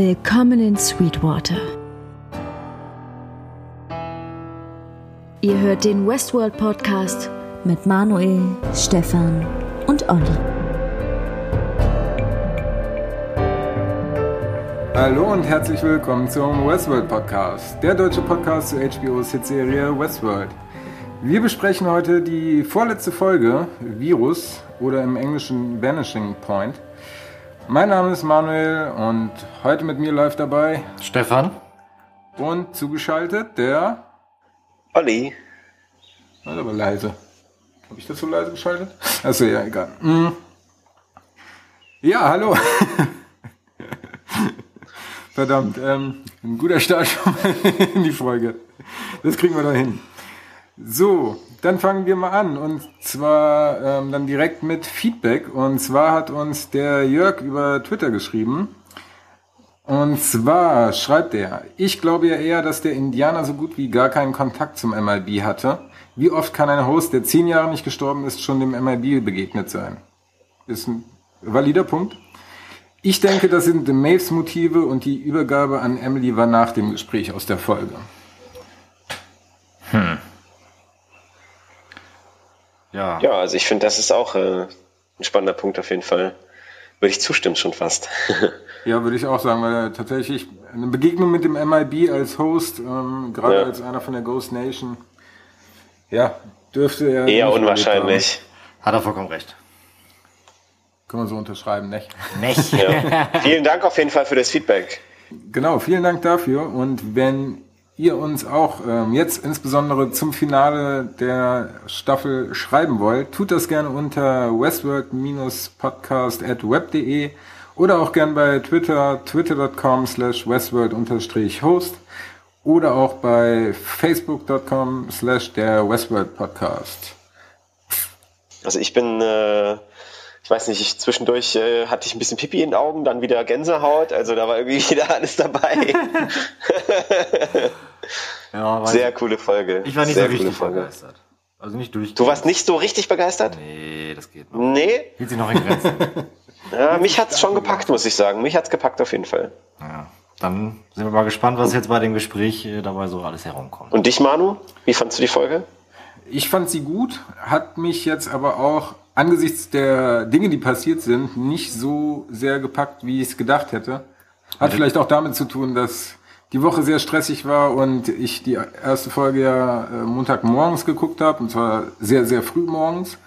Willkommen in Sweetwater. Ihr hört den Westworld Podcast mit Manuel, Stefan und Olli. Hallo und herzlich willkommen zum Westworld Podcast, der deutsche Podcast zur HBO's Hitserie Westworld. Wir besprechen heute die vorletzte Folge Virus oder im Englischen Vanishing Point. Mein Name ist Manuel und heute mit mir läuft dabei Stefan. Und zugeschaltet der Olli. Das ist aber leise. Habe ich das so leise geschaltet? Achso, ja, egal. Mhm. Ja, hallo. Verdammt, ähm, ein guter Start schon mal in die Folge. Das kriegen wir doch hin. So, dann fangen wir mal an und zwar ähm, dann direkt mit Feedback. Und zwar hat uns der Jörg über Twitter geschrieben. Und zwar schreibt er, ich glaube ja eher, dass der Indianer so gut wie gar keinen Kontakt zum MIB hatte. Wie oft kann ein Host, der zehn Jahre nicht gestorben ist, schon dem MIB begegnet sein? Ist ein valider Punkt. Ich denke, das sind Maves Motive und die Übergabe an Emily war nach dem Gespräch aus der Folge. Hm. Ja. Ja, also ich finde, das ist auch äh, ein spannender Punkt auf jeden Fall. Würde ich zustimmen schon fast. ja, würde ich auch sagen, weil tatsächlich eine Begegnung mit dem MIB als Host, ähm, gerade ja. als einer von der Ghost Nation, ja, dürfte er. Eher unwahrscheinlich. Hat er vollkommen recht. Können wir so unterschreiben, nicht? Nicht. Ja. vielen Dank auf jeden Fall für das Feedback. Genau, vielen Dank dafür. Und wenn ihr uns auch ähm, jetzt insbesondere zum Finale der Staffel schreiben wollt, tut das gerne unter westworld-podcast.web.de oder auch gern bei Twitter, twitter.com slash westworld-host oder auch bei facebook.com slash der Westworld Podcast. Also ich bin äh, ich weiß nicht, ich, zwischendurch äh, hatte ich ein bisschen Pipi in den Augen, dann wieder Gänsehaut, also da war irgendwie wieder alles dabei. ja, Sehr coole Folge. Ich war nicht Sehr so richtig begeistert. Also nicht durch. Du warst nicht so richtig begeistert? Nee, das geht noch. Nee? Hielt sich noch in Grenzen. ja, mich hat's schon gepackt, muss ich sagen. Mich hat's gepackt auf jeden Fall. Ja. Dann sind wir mal gespannt, was jetzt bei dem Gespräch äh, dabei so alles herumkommt. Und dich, Manu? Wie fandst du die Folge? Ich fand sie gut, hat mich jetzt aber auch angesichts der Dinge, die passiert sind, nicht so sehr gepackt, wie ich es gedacht hätte. Hat vielleicht auch damit zu tun, dass die Woche sehr stressig war und ich die erste Folge ja äh, Montagmorgens geguckt habe, und zwar sehr, sehr früh morgens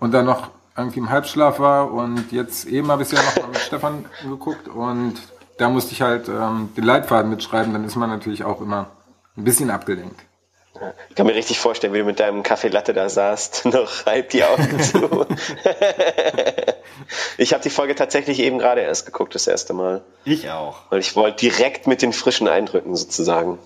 und dann noch irgendwie im Halbschlaf war und jetzt eben habe ich es ja noch mit Stefan geguckt und da musste ich halt ähm, den Leitfaden mitschreiben, dann ist man natürlich auch immer ein bisschen abgelenkt. Ich kann mir richtig vorstellen, wie du mit deinem Kaffee Latte da saßt, noch halb die Augen zu. ich habe die Folge tatsächlich eben gerade erst geguckt, das erste Mal. Ich auch. Weil ich wollte direkt mit den frischen Eindrücken sozusagen.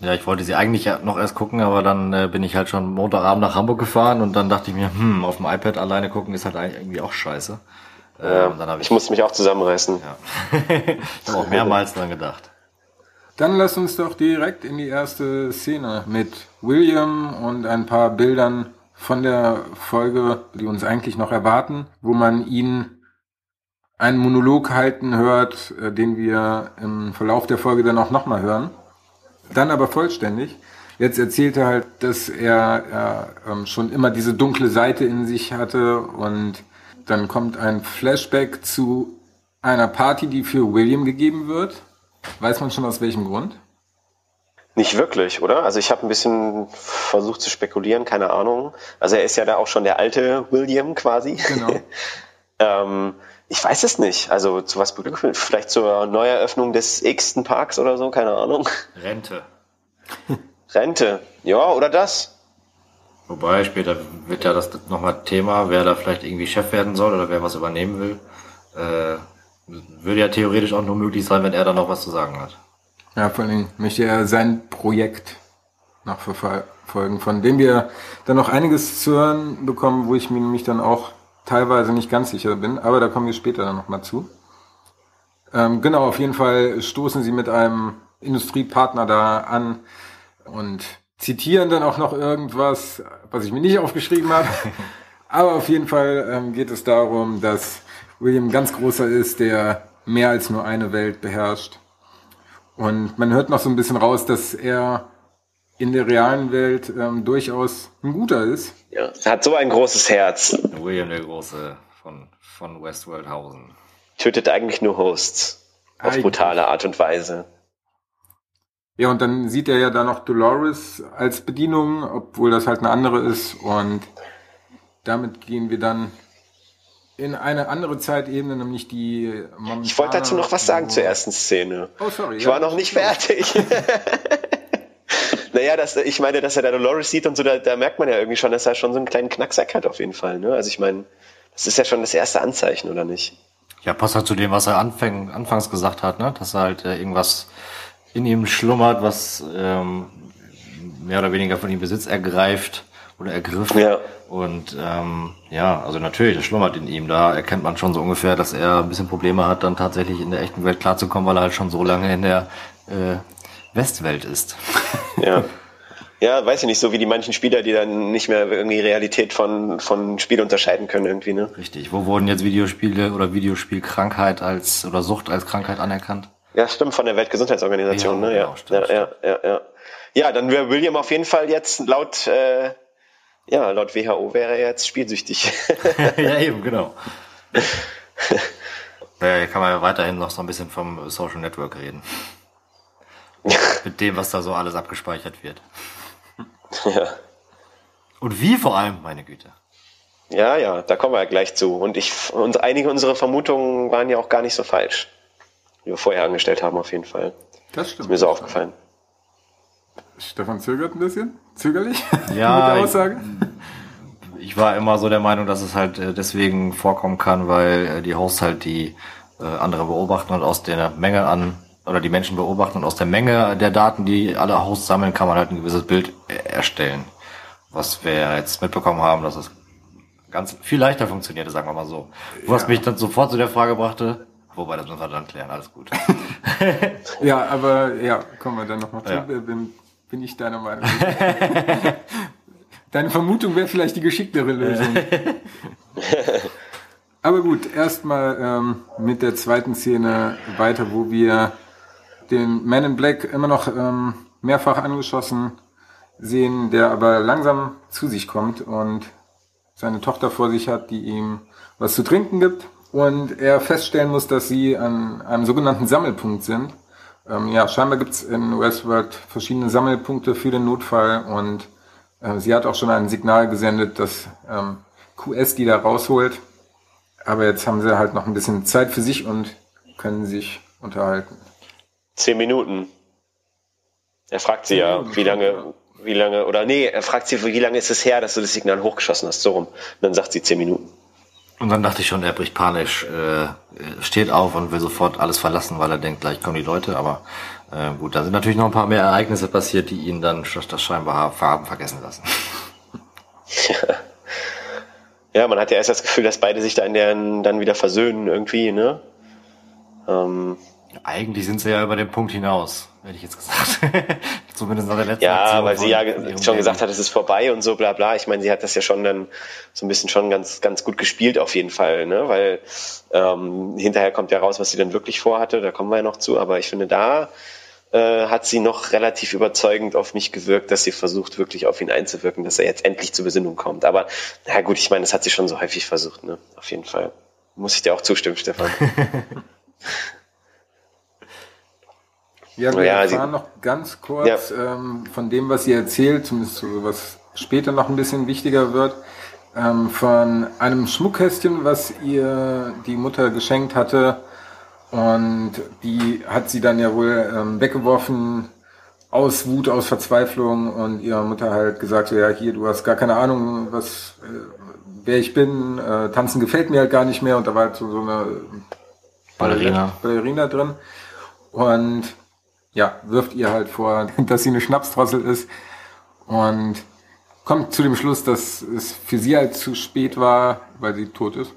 Ja, ich wollte sie eigentlich noch erst gucken, aber dann äh, bin ich halt schon Montagabend nach Hamburg gefahren und dann dachte ich mir, hm, auf dem iPad alleine gucken ist halt eigentlich irgendwie auch scheiße. Ähm, ja, ich, ich musste mich auch zusammenreißen. Ja. ich habe auch mehrmals dran gedacht. Dann lass uns doch direkt in die erste Szene mit William und ein paar Bildern von der Folge, die uns eigentlich noch erwarten, wo man ihn einen Monolog halten hört, äh, den wir im Verlauf der Folge dann auch nochmal hören. Dann aber vollständig. Jetzt erzählt er halt, dass er, er ähm, schon immer diese dunkle Seite in sich hatte und dann kommt ein Flashback zu einer Party, die für William gegeben wird Weiß man schon aus welchem Grund? Nicht wirklich, oder? Also ich habe ein bisschen versucht zu spekulieren, keine Ahnung. Also er ist ja da auch schon der alte William quasi. Genau. ähm, ich weiß es nicht. Also zu was beglückwünscht? Vielleicht zur Neueröffnung des x-ten Parks oder so, keine Ahnung. Rente. Rente, ja, oder das. Wobei, später wird ja das nochmal Thema, wer da vielleicht irgendwie Chef werden soll oder wer was übernehmen will. Äh, würde ja theoretisch auch nur möglich sein, wenn er da noch was zu sagen hat. Ja, vor allem möchte er sein Projekt noch verfolgen, von dem wir dann noch einiges zu hören bekommen, wo ich mir nämlich dann auch teilweise nicht ganz sicher bin, aber da kommen wir später dann nochmal zu. Ähm, genau, auf jeden Fall stoßen sie mit einem Industriepartner da an und zitieren dann auch noch irgendwas, was ich mir nicht aufgeschrieben habe. aber auf jeden Fall ähm, geht es darum, dass William ganz großer ist, der mehr als nur eine Welt beherrscht. Und man hört noch so ein bisschen raus, dass er in der realen Welt ähm, durchaus ein guter ist. Ja, er hat so ein großes Herz. William der Große von, von Westworldhausen. Tötet eigentlich nur Hosts. Auf eigentlich. brutale Art und Weise. Ja, und dann sieht er ja da noch Dolores als Bedienung, obwohl das halt eine andere ist. Und damit gehen wir dann in eine andere Zeitebene, nämlich die Ich wollte dazu noch was sagen zur ersten Szene. Oh, sorry. Ich ja, war noch nicht fertig. naja, das, ich meine, dass er da Dolores sieht und so, da, da, merkt man ja irgendwie schon, dass er schon so einen kleinen Knacksack hat auf jeden Fall. Ne? Also ich meine, das ist ja schon das erste Anzeichen, oder nicht? Ja, passt halt zu dem, was er anfäng, anfangs gesagt hat, ne? dass er halt äh, irgendwas in ihm schlummert, was ähm, mehr oder weniger von ihm Besitz ergreift oder ergriff. Ja. Und ähm, ja, also natürlich, das schlummert in ihm. Da erkennt man schon so ungefähr, dass er ein bisschen Probleme hat, dann tatsächlich in der echten Welt klarzukommen, weil er halt schon so lange in der äh, Westwelt ist. Ja. Ja, weiß ich nicht, so wie die manchen Spieler, die dann nicht mehr irgendwie Realität von, von Spiel unterscheiden können irgendwie, ne? Richtig. Wo wurden jetzt Videospiele oder Videospielkrankheit als oder Sucht als Krankheit anerkannt? Ja, stimmt, von der Weltgesundheitsorganisation, ja, ne? Ja, genau, stimmt, ja, ja, ja, ja. Ja, dann wäre William auf jeden Fall jetzt laut, äh, ja, laut WHO wäre er jetzt spielsüchtig. ja, eben, genau. Da kann man ja weiterhin noch so ein bisschen vom Social Network reden. Mit dem, was da so alles abgespeichert wird. Ja. Und wie vor allem, meine Güte. Ja, ja, da kommen wir ja gleich zu. Und ich, und einige unserer Vermutungen waren ja auch gar nicht so falsch die wir vorher angestellt haben, auf jeden Fall. Das stimmt. Ist mir so aufgefallen. Stefan zögert ein bisschen? Zögerlich? Ja. mit der Aussage? Ich, ich war immer so der Meinung, dass es halt äh, deswegen vorkommen kann, weil äh, die Hosts halt die äh, andere beobachten und aus der Menge an oder die Menschen beobachten und aus der Menge der Daten, die alle Hosts sammeln, kann man halt ein gewisses Bild erstellen. Was wir jetzt mitbekommen haben, dass es ganz viel leichter funktionierte, sagen wir mal so. Was ja. mich dann sofort zu der Frage brachte, Wobei, das müssen wir dann klären, alles gut. ja, aber ja, kommen wir dann nochmal zu. Ja. Bin, bin ich deiner Meinung. Deine Vermutung wäre vielleicht die geschicktere Lösung. aber gut, erstmal ähm, mit der zweiten Szene weiter, wo wir den Man in Black immer noch ähm, mehrfach angeschossen sehen, der aber langsam zu sich kommt und seine Tochter vor sich hat, die ihm was zu trinken gibt und er feststellen muss, dass sie an einem sogenannten Sammelpunkt sind. Ähm, ja, scheinbar gibt es in Westworld verschiedene Sammelpunkte für den Notfall und äh, sie hat auch schon ein Signal gesendet, dass ähm, QS die da rausholt. Aber jetzt haben sie halt noch ein bisschen Zeit für sich und können sich unterhalten. Zehn Minuten. Er fragt sie ja, wie lange, wie lange, oder nee, er fragt sie, wie lange ist es her, dass du das Signal hochgeschossen hast, so rum. Und dann sagt sie zehn Minuten. Und dann dachte ich schon, er bricht panisch, äh, steht auf und will sofort alles verlassen, weil er denkt, gleich kommen die Leute. Aber äh, gut, da sind natürlich noch ein paar mehr Ereignisse passiert, die ihn dann das scheinbar haben vergessen lassen. Ja. man hat ja erst das Gefühl, dass beide sich dann, dann wieder versöhnen irgendwie, ne? Ähm, Eigentlich sind sie ja über den Punkt hinaus, hätte ich jetzt gesagt. Zumindest nach der letzten Ja, Aktion weil sie ja schon gesagt hat, es ist vorbei und so bla bla. Ich meine, sie hat das ja schon dann so ein bisschen schon ganz, ganz gut gespielt auf jeden Fall, ne? Weil ähm, hinterher kommt ja raus, was sie dann wirklich vorhatte, da kommen wir ja noch zu, aber ich finde, da äh, hat sie noch relativ überzeugend auf mich gewirkt, dass sie versucht, wirklich auf ihn einzuwirken, dass er jetzt endlich zur Besinnung kommt. Aber na gut, ich meine, das hat sie schon so häufig versucht, ne? Auf jeden Fall. Muss ich dir auch zustimmen, Stefan. Ja, wir ja, erfahren noch ganz kurz ja. ähm, von dem, was sie erzählt, zumindest so, was später noch ein bisschen wichtiger wird, ähm, von einem Schmuckkästchen, was ihr die Mutter geschenkt hatte. Und die hat sie dann ja wohl ähm, weggeworfen aus Wut, aus Verzweiflung und ihrer Mutter halt gesagt, so, ja, hier, du hast gar keine Ahnung, was, äh, wer ich bin, äh, tanzen gefällt mir halt gar nicht mehr und da war halt so, so eine Ballerina. Ballerina drin. Und ja, wirft ihr halt vor, dass sie eine Schnapsdrossel ist und kommt zu dem Schluss, dass es für sie halt zu spät war, weil sie tot ist.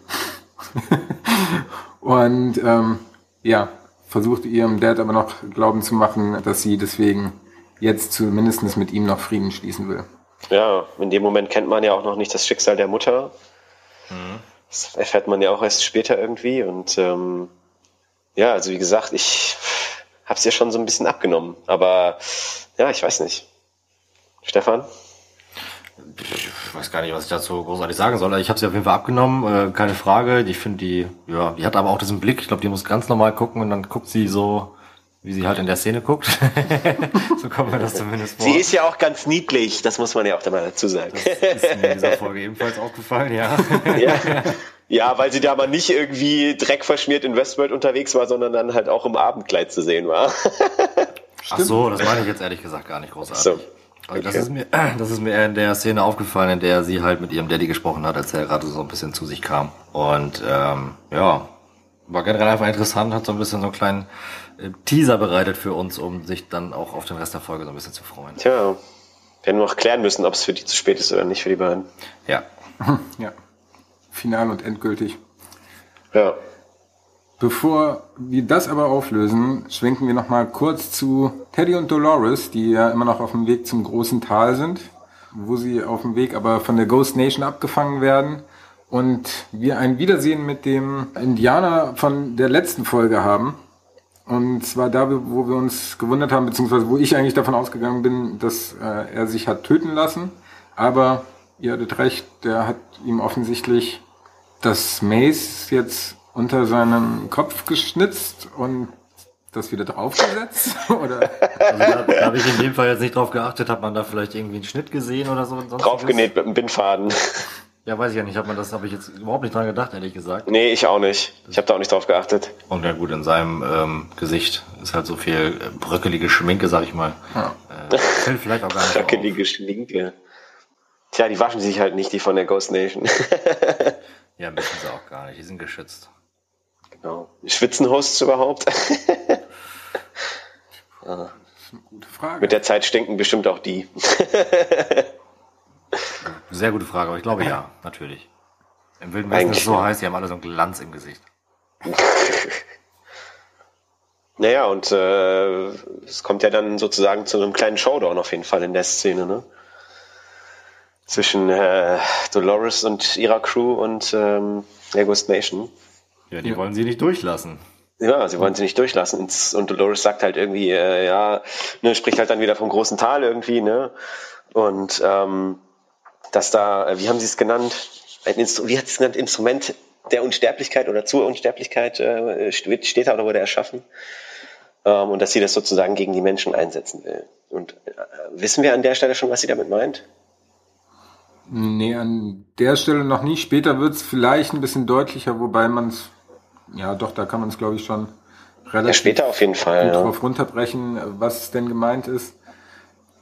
und ähm, ja, versucht ihrem Dad aber noch glauben zu machen, dass sie deswegen jetzt zumindest mit ihm noch Frieden schließen will. Ja, in dem Moment kennt man ja auch noch nicht das Schicksal der Mutter. Mhm. Das erfährt man ja auch erst später irgendwie und ähm, ja, also wie gesagt, ich habe es ja schon so ein bisschen abgenommen. Aber ja, ich weiß nicht. Stefan? Ich weiß gar nicht, was ich dazu großartig sagen soll. Ich habe sie auf jeden Fall abgenommen, äh, keine Frage. Ich finde die, ja, die hat aber auch diesen Blick. Ich glaube, die muss ganz normal gucken und dann guckt sie so, wie sie halt in der Szene guckt. so kommt mir das zumindest vor. Sie ist ja auch ganz niedlich, das muss man ja auch mal dazu sagen. Das ist mir in dieser Folge ebenfalls aufgefallen, ja. ja. Ja, weil sie da mal nicht irgendwie dreckverschmiert in Westworld unterwegs war, sondern dann halt auch im Abendkleid zu sehen war. Ach so, das meine ich jetzt ehrlich gesagt gar nicht großartig. So. Okay. Das, ist mir, das ist mir in der Szene aufgefallen, in der sie halt mit ihrem Daddy gesprochen hat, als er gerade so ein bisschen zu sich kam. Und ähm, ja, war generell einfach interessant, hat so ein bisschen so einen kleinen äh, Teaser bereitet für uns, um sich dann auch auf den Rest der Folge so ein bisschen zu freuen. Tja, wir werden noch klären müssen, ob es für die zu spät ist oder nicht für die beiden. Ja. ja final und endgültig. Ja. Bevor wir das aber auflösen, schwenken wir nochmal kurz zu Teddy und Dolores, die ja immer noch auf dem Weg zum großen Tal sind, wo sie auf dem Weg aber von der Ghost Nation abgefangen werden und wir ein Wiedersehen mit dem Indianer von der letzten Folge haben. Und zwar da, wo wir uns gewundert haben, beziehungsweise wo ich eigentlich davon ausgegangen bin, dass äh, er sich hat töten lassen. Aber ihr hattet recht, der hat ihm offensichtlich das Mace jetzt unter seinem Kopf geschnitzt und das wieder draufgesetzt? oder? Also da, da habe ich in dem Fall jetzt nicht drauf geachtet. Hat man da vielleicht irgendwie einen Schnitt gesehen oder so? Draufgenäht mit einem Bindfaden. Ja, weiß ich ja nicht. Hat man das habe ich jetzt überhaupt nicht dran gedacht, ehrlich gesagt. Nee, ich auch nicht. Ich habe da auch nicht drauf geachtet. Und ja gut, in seinem ähm, Gesicht ist halt so viel äh, bröckelige Schminke, sag ich mal. Ja. Äh, fällt vielleicht auch gar nicht Bröckelige Schminke. Tja, die waschen sich halt nicht, die von der Ghost Nation. ja, müssen sie auch gar nicht. Die sind geschützt. Genau. Schwitzen Hosts überhaupt? ja. gute Frage. Mit der Zeit stinken bestimmt auch die. Sehr gute Frage, aber ich glaube ja, natürlich. Im Wilden Westen ist es so heiß, die haben alle so einen Glanz im Gesicht. naja, und äh, es kommt ja dann sozusagen zu einem kleinen Showdown auf jeden Fall in der Szene, ne? Zwischen äh, Dolores und ihrer Crew und ähm, der Ghost Nation. Ja, die ja. wollen sie nicht durchlassen. Ja, sie wollen sie nicht durchlassen. Und Dolores sagt halt irgendwie, äh, ja, ne, spricht halt dann wieder vom großen Tal irgendwie, ne? Und ähm, dass da, äh, wie haben sie es genannt? Ein Instru wie hat sie es genannt? Instrument der Unsterblichkeit oder zur Unsterblichkeit äh, steht da oder wurde erschaffen. Ähm, und dass sie das sozusagen gegen die Menschen einsetzen will. Und äh, wissen wir an der Stelle schon, was sie damit meint? Nee, an der Stelle noch nicht. Später wird es vielleicht ein bisschen deutlicher, wobei man es, ja doch, da kann man es glaube ich schon relativ ja, später auf jeden Fall, ja. drauf runterbrechen, was denn gemeint ist.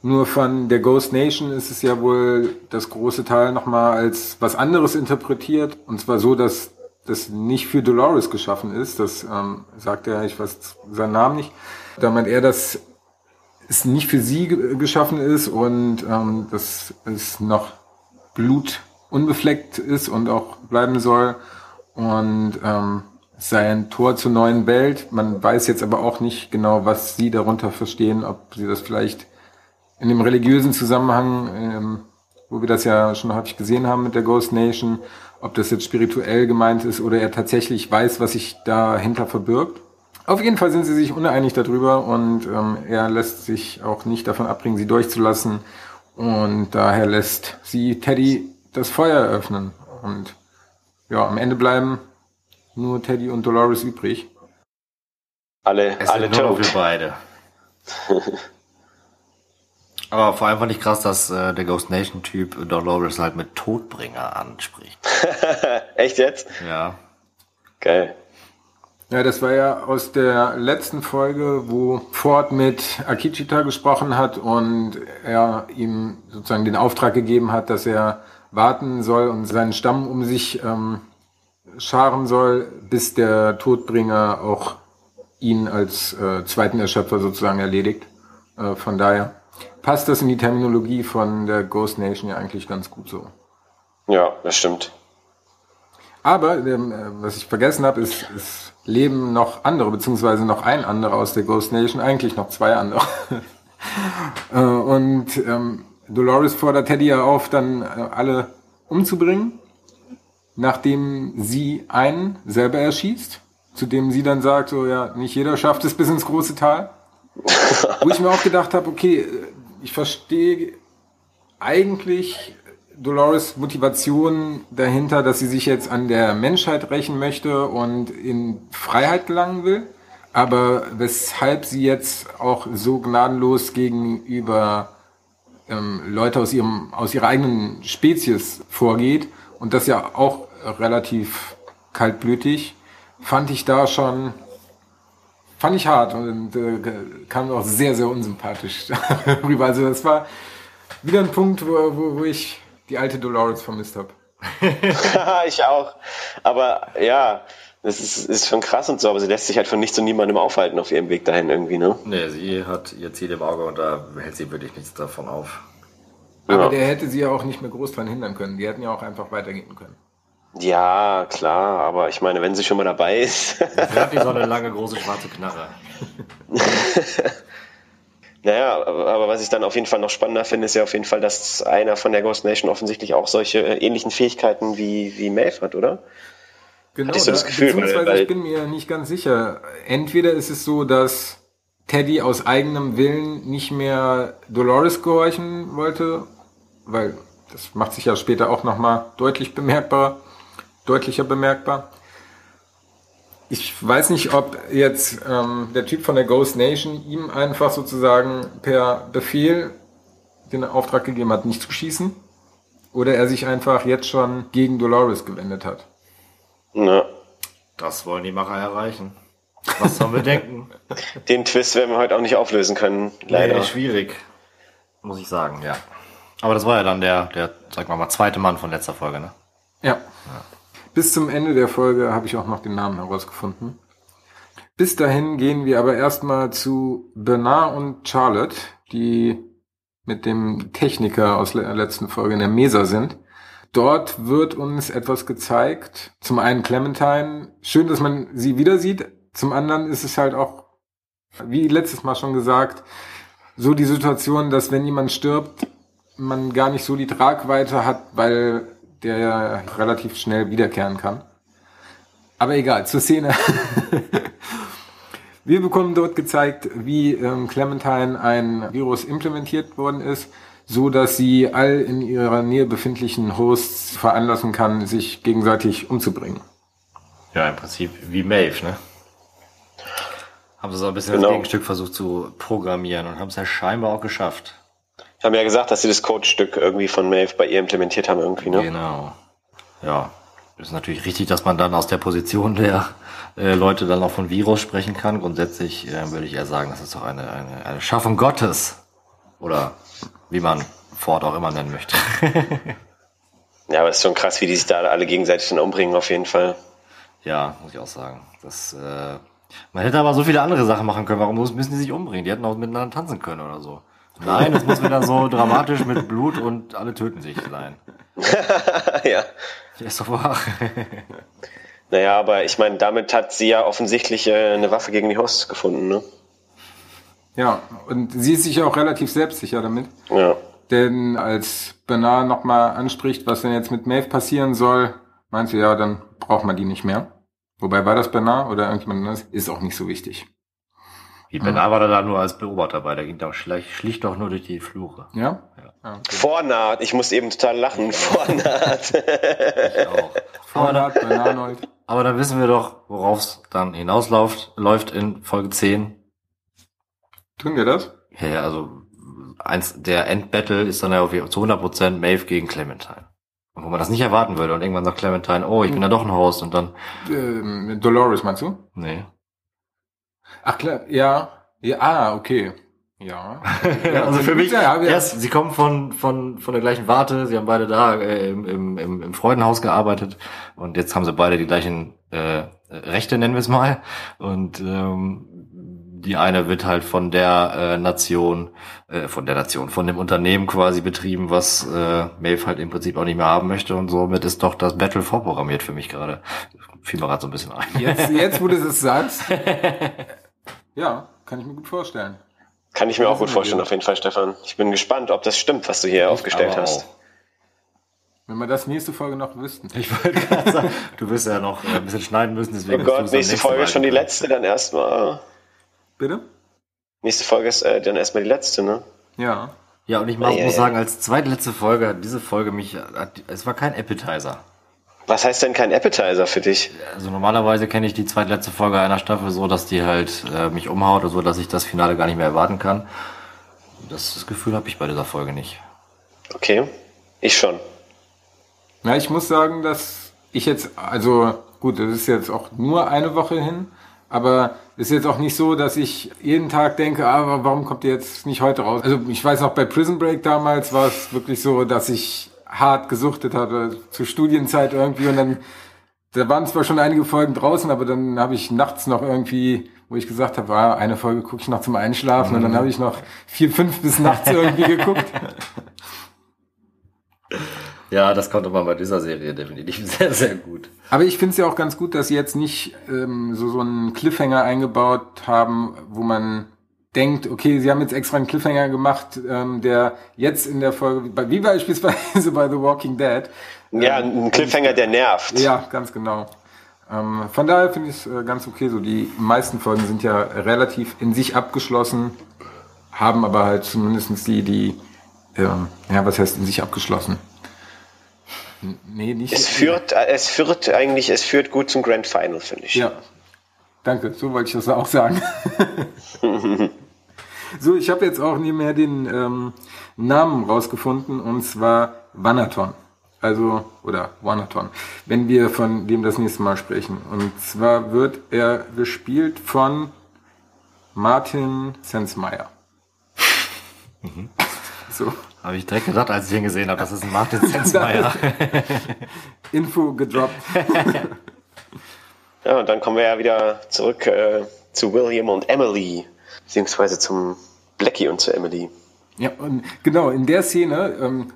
Nur von der Ghost Nation ist es ja wohl das große Teil nochmal als was anderes interpretiert. Und zwar so, dass das nicht für Dolores geschaffen ist. Das ähm, sagt er, ich weiß seinen Namen nicht. Da meint er, dass es nicht für sie geschaffen ist und ähm, das ist noch Blut unbefleckt ist und auch bleiben soll. Und ähm, es sei ein Tor zur neuen Welt. Man weiß jetzt aber auch nicht genau, was sie darunter verstehen, ob sie das vielleicht in dem religiösen Zusammenhang, ähm, wo wir das ja schon häufig gesehen haben mit der Ghost Nation, ob das jetzt spirituell gemeint ist oder er tatsächlich weiß, was sich dahinter verbirgt. Auf jeden Fall sind sie sich uneinig darüber und ähm, er lässt sich auch nicht davon abbringen, sie durchzulassen und daher lässt sie Teddy das Feuer eröffnen. Und ja, am Ende bleiben nur Teddy und Dolores übrig. Alle, es alle sind nur für beide. Aber vor allem fand ich krass, dass äh, der Ghost Nation Typ Dolores halt mit Todbringer anspricht. Echt jetzt? Ja. Geil. Ja, das war ja aus der letzten Folge, wo Ford mit Akichita gesprochen hat und er ihm sozusagen den Auftrag gegeben hat, dass er warten soll und seinen Stamm um sich ähm, scharen soll, bis der Todbringer auch ihn als äh, zweiten Erschöpfer sozusagen erledigt. Äh, von daher passt das in die Terminologie von der Ghost Nation ja eigentlich ganz gut so. Ja, das stimmt. Aber ähm, äh, was ich vergessen habe, ist, ist leben noch andere, beziehungsweise noch ein anderer aus der Ghost Nation, eigentlich noch zwei andere. Äh, und ähm, Dolores fordert Teddy ja auf, dann äh, alle umzubringen, nachdem sie einen selber erschießt. zu dem sie dann sagt, so ja, nicht jeder schafft es bis ins große Tal. Wo ich mir auch gedacht habe, okay, ich verstehe eigentlich Dolores Motivation dahinter, dass sie sich jetzt an der Menschheit rächen möchte und in Freiheit gelangen will. Aber weshalb sie jetzt auch so gnadenlos gegenüber ähm, Leute aus ihrem aus ihrer eigenen Spezies vorgeht und das ja auch relativ kaltblütig, fand ich da schon fand ich hart und äh, kam auch sehr sehr unsympathisch rüber. Also das war wieder ein Punkt, wo, wo, wo ich die alte Dolores vermisst habe. ich auch. Aber ja, das ist, ist schon krass und so, aber sie lässt sich halt von nichts und niemandem aufhalten auf ihrem Weg dahin irgendwie, ne? Nee, sie hat ihr Ziel im Auge und da hält sie wirklich nichts davon auf. Aber ja. der hätte sie ja auch nicht mehr groß dran hindern können. Die hätten ja auch einfach weitergehen können. Ja, klar, aber ich meine, wenn sie schon mal dabei ist. Sie hat nicht so eine lange, große, schwarze Knarre. Naja, aber was ich dann auf jeden Fall noch spannender finde, ist ja auf jeden Fall, dass einer von der Ghost Nation offensichtlich auch solche äh, ähnlichen Fähigkeiten wie, wie Maeve hat, oder? Genau, so das Gefühl, beziehungsweise weil, ich bin mir nicht ganz sicher. Entweder ist es so, dass Teddy aus eigenem Willen nicht mehr Dolores gehorchen wollte, weil das macht sich ja später auch nochmal deutlich bemerkbar, deutlicher bemerkbar ich weiß nicht, ob jetzt ähm, der Typ von der Ghost Nation ihm einfach sozusagen per Befehl den Auftrag gegeben hat, nicht zu schießen. Oder er sich einfach jetzt schon gegen Dolores gewendet hat. Ja. Das wollen die Macher erreichen. Was sollen wir denken? Den Twist werden wir heute auch nicht auflösen können, leider. Nee, schwierig. Muss ich sagen, ja. Aber das war ja dann der, der, sag mal mal, zweite Mann von letzter Folge, ne? Ja. ja. Bis zum Ende der Folge habe ich auch noch den Namen herausgefunden. Bis dahin gehen wir aber erstmal zu Bernard und Charlotte, die mit dem Techniker aus der letzten Folge in der Mesa sind. Dort wird uns etwas gezeigt. Zum einen Clementine. Schön, dass man sie wieder sieht. Zum anderen ist es halt auch, wie letztes Mal schon gesagt, so die Situation, dass wenn jemand stirbt, man gar nicht so die Tragweite hat, weil der ja relativ schnell wiederkehren kann. Aber egal, zur Szene. Wir bekommen dort gezeigt, wie ähm, Clementine ein Virus implementiert worden ist, so dass sie all in ihrer Nähe befindlichen Hosts veranlassen kann, sich gegenseitig umzubringen. Ja, im Prinzip wie Maeve, ne? Haben sie so ein bisschen genau. das Gegenstück versucht zu programmieren und haben es ja scheinbar auch geschafft. Ich habe ja gesagt, dass sie das Codestück irgendwie von Maeve bei ihr implementiert haben irgendwie, ne? Genau. Ja. Ist natürlich richtig, dass man dann aus der Position der äh, Leute dann auch von Virus sprechen kann. Grundsätzlich äh, würde ich eher sagen, das ist doch eine, eine, eine Schaffung Gottes. Oder wie man Ford auch immer nennen möchte. ja, aber es ist schon krass, wie die sich da alle gegenseitig dann umbringen, auf jeden Fall. Ja, muss ich auch sagen. Das, äh, man hätte aber so viele andere Sachen machen können. Warum müssen die sich umbringen? Die hätten auch miteinander tanzen können oder so. Nein, es muss wieder so dramatisch mit Blut und alle töten sich sein. ja. Ist doch wahr. naja, aber ich meine, damit hat sie ja offensichtlich äh, eine Waffe gegen die Hosts gefunden, ne? Ja, und sie ist sich auch relativ selbstsicher damit. Ja. Denn als Bernard nochmal anspricht, was denn jetzt mit Maeve passieren soll, meint sie, ja, dann braucht man die nicht mehr. Wobei war das Bernard oder irgendjemand anderes? Ist auch nicht so wichtig. Wie Ben mhm. war da nur als Beobachter bei, der ging doch schlicht, schlicht doch nur durch die Flure. Ja? ja. Ah, okay. Vornaht, ich muss eben total lachen. Vornaht. ich auch. Vornaht bei Nanold. Aber dann wissen wir doch, worauf es dann hinausläuft, läuft in Folge 10. Tun wir das? Ja, ja, also eins der Endbattle ist dann ja auf zu 100% Maeve gegen Clementine. Und wo man das nicht erwarten würde. Und irgendwann sagt Clementine, oh, ich bin ja doch ein Host. Und dann... Ähm, Dolores meinst du? Nee. Ach klar, ja. Ja, ah, okay. Ja. ja also für mich, ja, erst, sie kommen von, von, von der gleichen Warte, sie haben beide da äh, im, im, im Freudenhaus gearbeitet und jetzt haben sie beide die gleichen äh, Rechte, nennen wir es mal. Und ähm, die eine wird halt von der äh, Nation, äh, von der Nation, von dem Unternehmen quasi betrieben, was äh, Maeve halt im Prinzip auch nicht mehr haben möchte und somit ist doch das Battle vorprogrammiert für mich gerade. Fiel mir gerade so ein bisschen ein. Jetzt, jetzt wo du es sagst, Ja, kann ich mir gut vorstellen. Kann ich mir auch gut vorstellen, auf jeden Fall, Stefan. Ich bin gespannt, ob das stimmt, was du hier ich aufgestellt hast. Wenn wir das nächste Folge noch wüssten. Ich wollte gerade sagen, du wirst ja noch ein bisschen schneiden müssen, deswegen. Oh Gott, nächste Folge ist schon die letzte dann erstmal. Bitte? Nächste Folge ist äh, dann erstmal die letzte, ne? Ja. Ja, und ich muss ja, ja, sagen, als zweitletzte Folge hat diese Folge mich, es war kein Appetizer. Was heißt denn kein Appetizer für dich? Also normalerweise kenne ich die zweitletzte Folge einer Staffel so, dass die halt äh, mich umhaut oder so, dass ich das Finale gar nicht mehr erwarten kann. Das, das Gefühl habe ich bei dieser Folge nicht. Okay, ich schon. Na, ich muss sagen, dass ich jetzt, also gut, das ist jetzt auch nur eine Woche hin, aber es ist jetzt auch nicht so, dass ich jeden Tag denke, aber ah, warum kommt ihr jetzt nicht heute raus? Also ich weiß noch, bei Prison Break damals war es wirklich so, dass ich hart gesuchtet hatte, zur Studienzeit irgendwie und dann, da waren zwar schon einige Folgen draußen, aber dann habe ich nachts noch irgendwie, wo ich gesagt habe, ah, eine Folge gucke ich noch zum Einschlafen mhm. und dann habe ich noch vier, fünf bis nachts irgendwie geguckt. Ja, das kommt aber bei dieser Serie definitiv sehr, sehr gut. Aber ich finde es ja auch ganz gut, dass sie jetzt nicht ähm, so, so einen Cliffhanger eingebaut haben, wo man denkt, okay, sie haben jetzt extra einen Cliffhanger gemacht, ähm, der jetzt in der Folge, wie beispielsweise bei The Walking Dead. Ja, ähm, ein Cliffhanger, der nervt. Ja, ganz genau. Ähm, von daher finde ich es äh, ganz okay. So die meisten Folgen sind ja relativ in sich abgeschlossen, haben aber halt zumindestens die, die, ähm, ja, was heißt in sich abgeschlossen? Nee, nicht. Es führt, es führt eigentlich, es führt gut zum Grand Final, finde ich. Ja. Danke, so wollte ich das auch sagen. so, ich habe jetzt auch nebenher den ähm, Namen rausgefunden und zwar Vanaton. Also, oder Vanaton. Wenn wir von dem das nächste Mal sprechen. Und zwar wird er gespielt von Martin Sensmeier. Mhm. So. Habe ich direkt gedacht, als ich ihn gesehen habe, das ist ein Martin Sensmeier. Info gedroppt. ja, und dann kommen wir ja wieder zurück äh, zu William und Emily, beziehungsweise zum Blackie und zu Emily. Ja, und genau, in der Szene, ähm,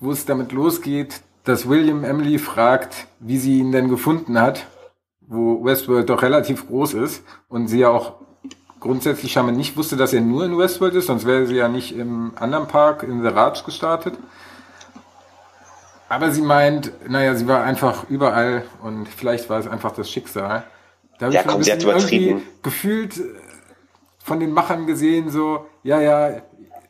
wo es damit losgeht, dass William Emily fragt, wie sie ihn denn gefunden hat, wo Westworld doch relativ groß ist und sie ja auch grundsätzlich scheinbar nicht wusste, dass er nur in Westworld ist, sonst wäre sie ja nicht im anderen Park in The Raj gestartet. Aber sie meint, naja, sie war einfach überall und vielleicht war es einfach das Schicksal. Da ja, komm, sie hat übertrieben. Gefühlt von den Machern gesehen, so, ja, ja,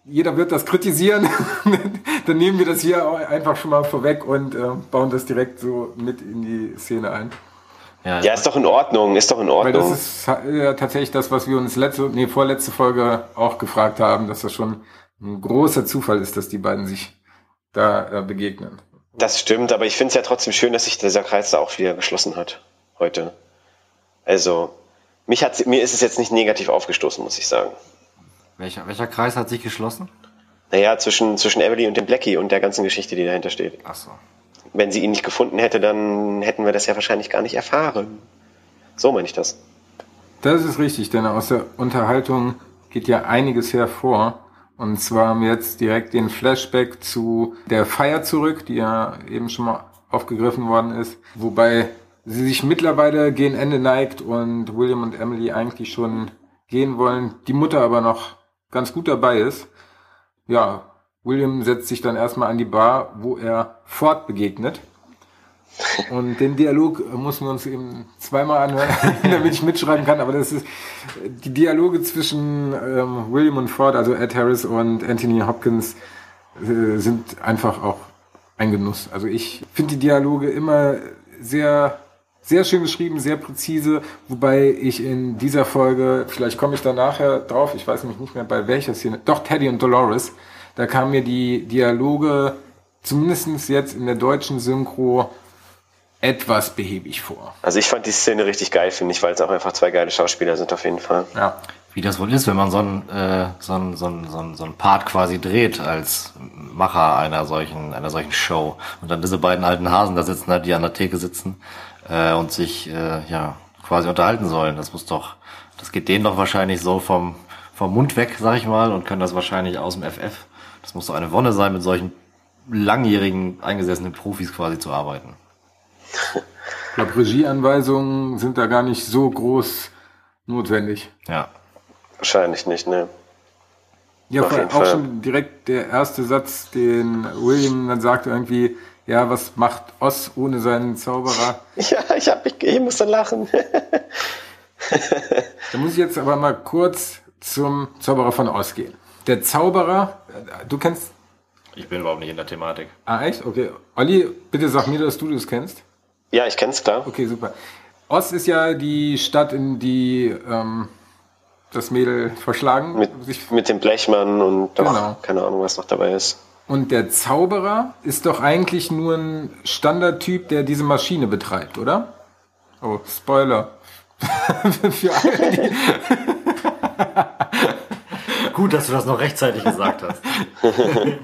jeder wird das kritisieren, dann nehmen wir das hier einfach schon mal vorweg und äh, bauen das direkt so mit in die Szene ein. Ja, ja, ist doch in Ordnung, ist doch in Ordnung. Weil das ist ja tatsächlich das, was wir uns letzte, nee, vorletzte Folge auch gefragt haben, dass das schon ein großer Zufall ist, dass die beiden sich da äh, begegnen. Das stimmt, aber ich finde es ja trotzdem schön, dass sich dieser Kreis da auch wieder geschlossen hat heute. Also, mich hat, mir ist es jetzt nicht negativ aufgestoßen, muss ich sagen. Welcher, welcher Kreis hat sich geschlossen? Naja, zwischen, zwischen Emily und dem Blackie und der ganzen Geschichte, die dahinter steht. Ach so wenn sie ihn nicht gefunden hätte, dann hätten wir das ja wahrscheinlich gar nicht erfahren. So meine ich das. Das ist richtig, denn aus der Unterhaltung geht ja einiges hervor. Und zwar haben wir jetzt direkt den Flashback zu der Feier zurück, die ja eben schon mal aufgegriffen worden ist, wobei sie sich mittlerweile gegen Ende neigt und William und Emily eigentlich schon gehen wollen, die Mutter aber noch ganz gut dabei ist. Ja, William setzt sich dann erstmal an die Bar, wo er Ford begegnet. Und den Dialog müssen wir uns eben zweimal anhören, damit ich mitschreiben kann. Aber das ist die Dialoge zwischen ähm, William und Ford, also Ed Harris und Anthony Hopkins, äh, sind einfach auch ein Genuss. Also ich finde die Dialoge immer sehr sehr schön geschrieben, sehr präzise, wobei ich in dieser Folge, vielleicht komme ich da nachher drauf, ich weiß nämlich nicht mehr bei welcher Szene, doch Teddy und Dolores, da kamen mir die Dialoge, zumindest jetzt in der deutschen Synchro, etwas behäbig vor. Also ich fand die Szene richtig geil, finde ich, weil es auch einfach zwei geile Schauspieler sind auf jeden Fall. Ja. Wie das wohl ist, wenn man so einen, äh, so einen, so einen, so einen, so einen Part quasi dreht als Macher einer solchen, einer solchen Show. Und dann diese beiden alten Hasen da sitzen, die an der Theke sitzen äh, und sich äh, ja quasi unterhalten sollen. Das muss doch, das geht denen doch wahrscheinlich so vom, vom Mund weg, sag ich mal, und können das wahrscheinlich aus dem FF das muss doch eine Wonne sein, mit solchen langjährigen eingesessenen Profis quasi zu arbeiten. Ich glaube, Regieanweisungen sind da gar nicht so groß notwendig. Ja. Wahrscheinlich nicht, ne. Ja, auch Fall. schon direkt der erste Satz, den William dann sagte irgendwie, ja, was macht Oz ohne seinen Zauberer? Ja, ich, hab, ich, ich musste lachen. da muss ich jetzt aber mal kurz zum Zauberer von Oz gehen. Der Zauberer, du kennst. Ich bin überhaupt nicht in der Thematik. Ah, echt? Okay. Olli, bitte sag mir, dass du das kennst. Ja, ich kenn's klar. Okay, super. Oz ist ja die Stadt, in die ähm, das Mädel verschlagen. Mit, mit dem Blechmann und doch, genau. keine Ahnung, was noch dabei ist. Und der Zauberer ist doch eigentlich nur ein Standardtyp, der diese Maschine betreibt, oder? Oh, Spoiler. Für alle, die Gut, dass du das noch rechtzeitig gesagt hast.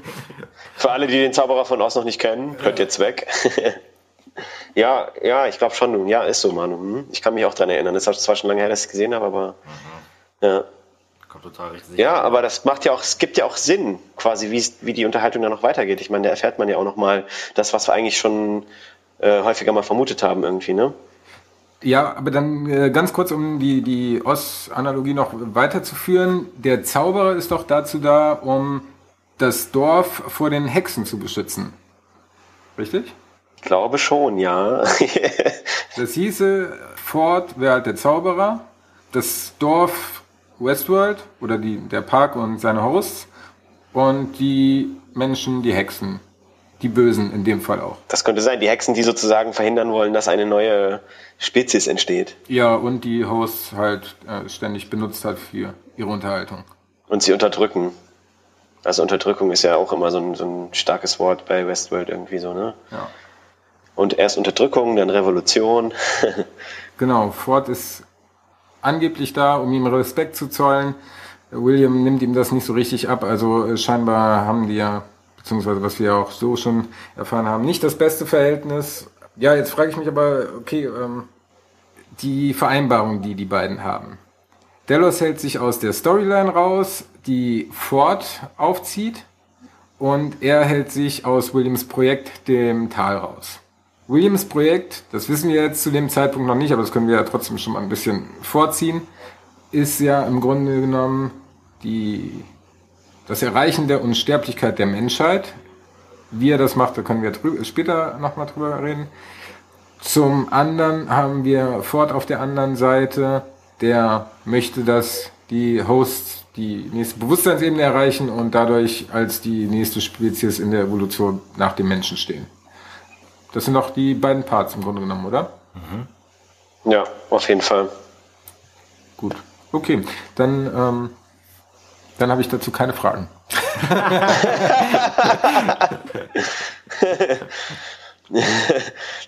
Für alle, die den Zauberer von Oz noch nicht kennen, hört jetzt weg. ja, ja, ich glaube schon. Ja, ist so, Manu. Hm? Ich kann mich auch daran erinnern. Das ist zwar schon lange her, dass ich es gesehen habe, aber mhm. ja. Kommt total richtig. Ja, aber das macht ja auch, es gibt ja auch Sinn, quasi, wie die Unterhaltung dann noch weitergeht. Ich meine, da erfährt man ja auch nochmal das, was wir eigentlich schon äh, häufiger mal vermutet haben, irgendwie, ne? Ja, aber dann äh, ganz kurz, um die, die Oz-Analogie noch weiterzuführen. Der Zauberer ist doch dazu da, um das Dorf vor den Hexen zu beschützen. Richtig? Ich glaube schon, ja. das hieße, Ford wäre halt der Zauberer, das Dorf Westworld oder die, der Park und seine Hosts und die Menschen, die Hexen. Die Bösen in dem Fall auch. Das könnte sein, die Hexen, die sozusagen verhindern wollen, dass eine neue Spezies entsteht. Ja, und die Hosts halt äh, ständig benutzt hat für ihre Unterhaltung. Und sie unterdrücken. Also Unterdrückung ist ja auch immer so ein, so ein starkes Wort bei Westworld irgendwie so, ne? Ja. Und erst Unterdrückung, dann Revolution. genau, Ford ist angeblich da, um ihm Respekt zu zollen. William nimmt ihm das nicht so richtig ab, also äh, scheinbar haben die ja beziehungsweise was wir auch so schon erfahren haben, nicht das beste Verhältnis. Ja, jetzt frage ich mich aber, okay, ähm, die Vereinbarung, die die beiden haben. Delos hält sich aus der Storyline raus, die Ford aufzieht, und er hält sich aus Williams Projekt, dem Tal, raus. Williams Projekt, das wissen wir jetzt zu dem Zeitpunkt noch nicht, aber das können wir ja trotzdem schon mal ein bisschen vorziehen, ist ja im Grunde genommen die das Erreichen der Unsterblichkeit der Menschheit. Wie er das macht, da können wir später nochmal drüber reden. Zum anderen haben wir Ford auf der anderen Seite, der möchte, dass die Hosts die nächste Bewusstseinsebene erreichen und dadurch als die nächste Spezies in der Evolution nach dem Menschen stehen. Das sind doch die beiden Parts im Grunde genommen, oder? Mhm. Ja, auf jeden Fall. Gut. Okay, dann ähm, dann habe ich dazu keine Fragen.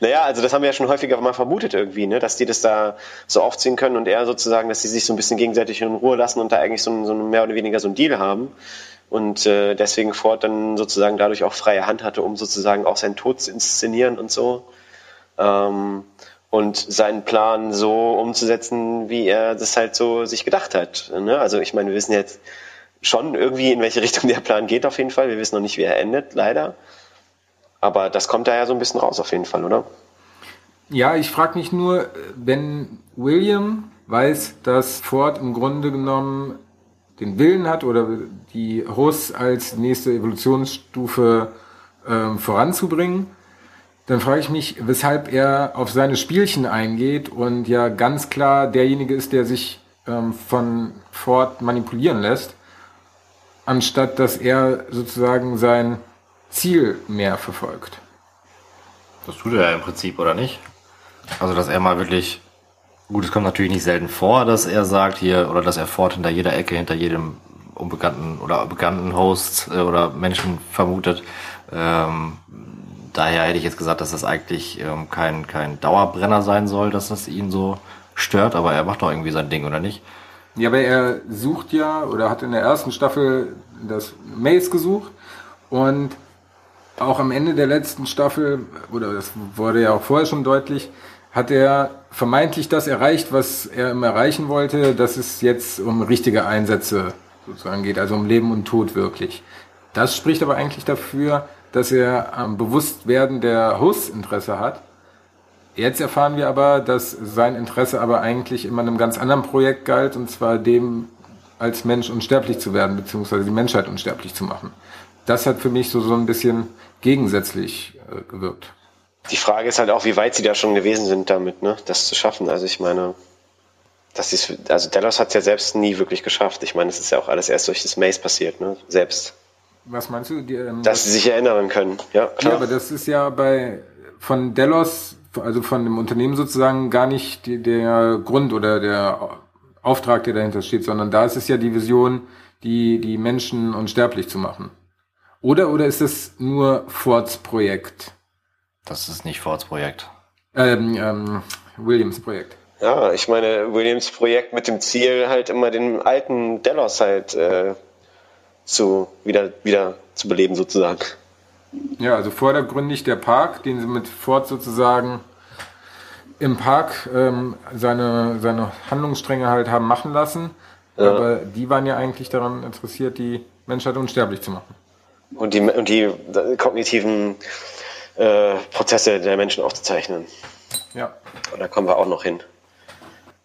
naja, also das haben wir ja schon häufiger mal vermutet irgendwie, ne? dass die das da so aufziehen können und er sozusagen, dass sie sich so ein bisschen gegenseitig in Ruhe lassen und da eigentlich so, ein, so ein mehr oder weniger so ein Deal haben und äh, deswegen Ford dann sozusagen dadurch auch freie Hand hatte, um sozusagen auch seinen Tod zu inszenieren und so. Ähm, und seinen Plan so umzusetzen, wie er das halt so sich gedacht hat. Ne? Also ich meine, wir wissen jetzt, schon irgendwie, in welche Richtung der Plan geht auf jeden Fall. Wir wissen noch nicht, wie er endet, leider. Aber das kommt da ja so ein bisschen raus auf jeden Fall, oder? Ja, ich frage mich nur, wenn William weiß, dass Ford im Grunde genommen den Willen hat oder die Hosts als nächste Evolutionsstufe äh, voranzubringen, dann frage ich mich, weshalb er auf seine Spielchen eingeht und ja ganz klar derjenige ist, der sich ähm, von Ford manipulieren lässt anstatt dass er sozusagen sein Ziel mehr verfolgt. Das tut er ja im Prinzip, oder nicht? Also, dass er mal wirklich, gut, es kommt natürlich nicht selten vor, dass er sagt hier, oder dass er fort hinter jeder Ecke, hinter jedem unbekannten oder bekannten Host äh, oder Menschen vermutet. Ähm, daher hätte ich jetzt gesagt, dass das eigentlich ähm, kein, kein Dauerbrenner sein soll, dass das ihn so stört, aber er macht doch irgendwie sein Ding, oder nicht? Ja, aber er sucht ja oder hat in der ersten Staffel das Maze gesucht und auch am Ende der letzten Staffel, oder das wurde ja auch vorher schon deutlich, hat er vermeintlich das erreicht, was er immer erreichen wollte, dass es jetzt um richtige Einsätze sozusagen geht, also um Leben und Tod wirklich. Das spricht aber eigentlich dafür, dass er am Bewusstwerden der Hosts Interesse hat Jetzt erfahren wir aber, dass sein Interesse aber eigentlich immer einem ganz anderen Projekt galt, und zwar dem, als Mensch unsterblich zu werden, beziehungsweise die Menschheit unsterblich zu machen. Das hat für mich so, so ein bisschen gegensätzlich äh, gewirkt. Die Frage ist halt auch, wie weit sie da schon gewesen sind damit, ne, das zu schaffen. Also ich meine, das ist, also Dallas hat es ja selbst nie wirklich geschafft. Ich meine, es ist ja auch alles erst durch das Maze passiert, ne, selbst. Was meinst du? Die, ähm, Dass sie sich erinnern können, ja, klar. Ja, aber das ist ja bei, von Delos, also von dem Unternehmen sozusagen gar nicht die, der Grund oder der Auftrag, der dahinter steht, sondern da ist es ja die Vision, die, die Menschen unsterblich zu machen. Oder, oder ist es nur Fords Projekt? Das ist nicht Fords Projekt. Ähm, ähm, Williams Projekt. Ja, ich meine, Williams Projekt mit dem Ziel, halt immer den alten Delos halt äh, zu, wieder, wieder zu beleben, sozusagen. Ja, also vordergründig der Park, den sie mit Ford sozusagen im Park ähm, seine, seine Handlungsstränge halt haben machen lassen. Ja. Aber die waren ja eigentlich daran interessiert, die Menschheit unsterblich zu machen. Und die, und die kognitiven äh, Prozesse der Menschen aufzuzeichnen. Ja. Und da kommen wir auch noch hin.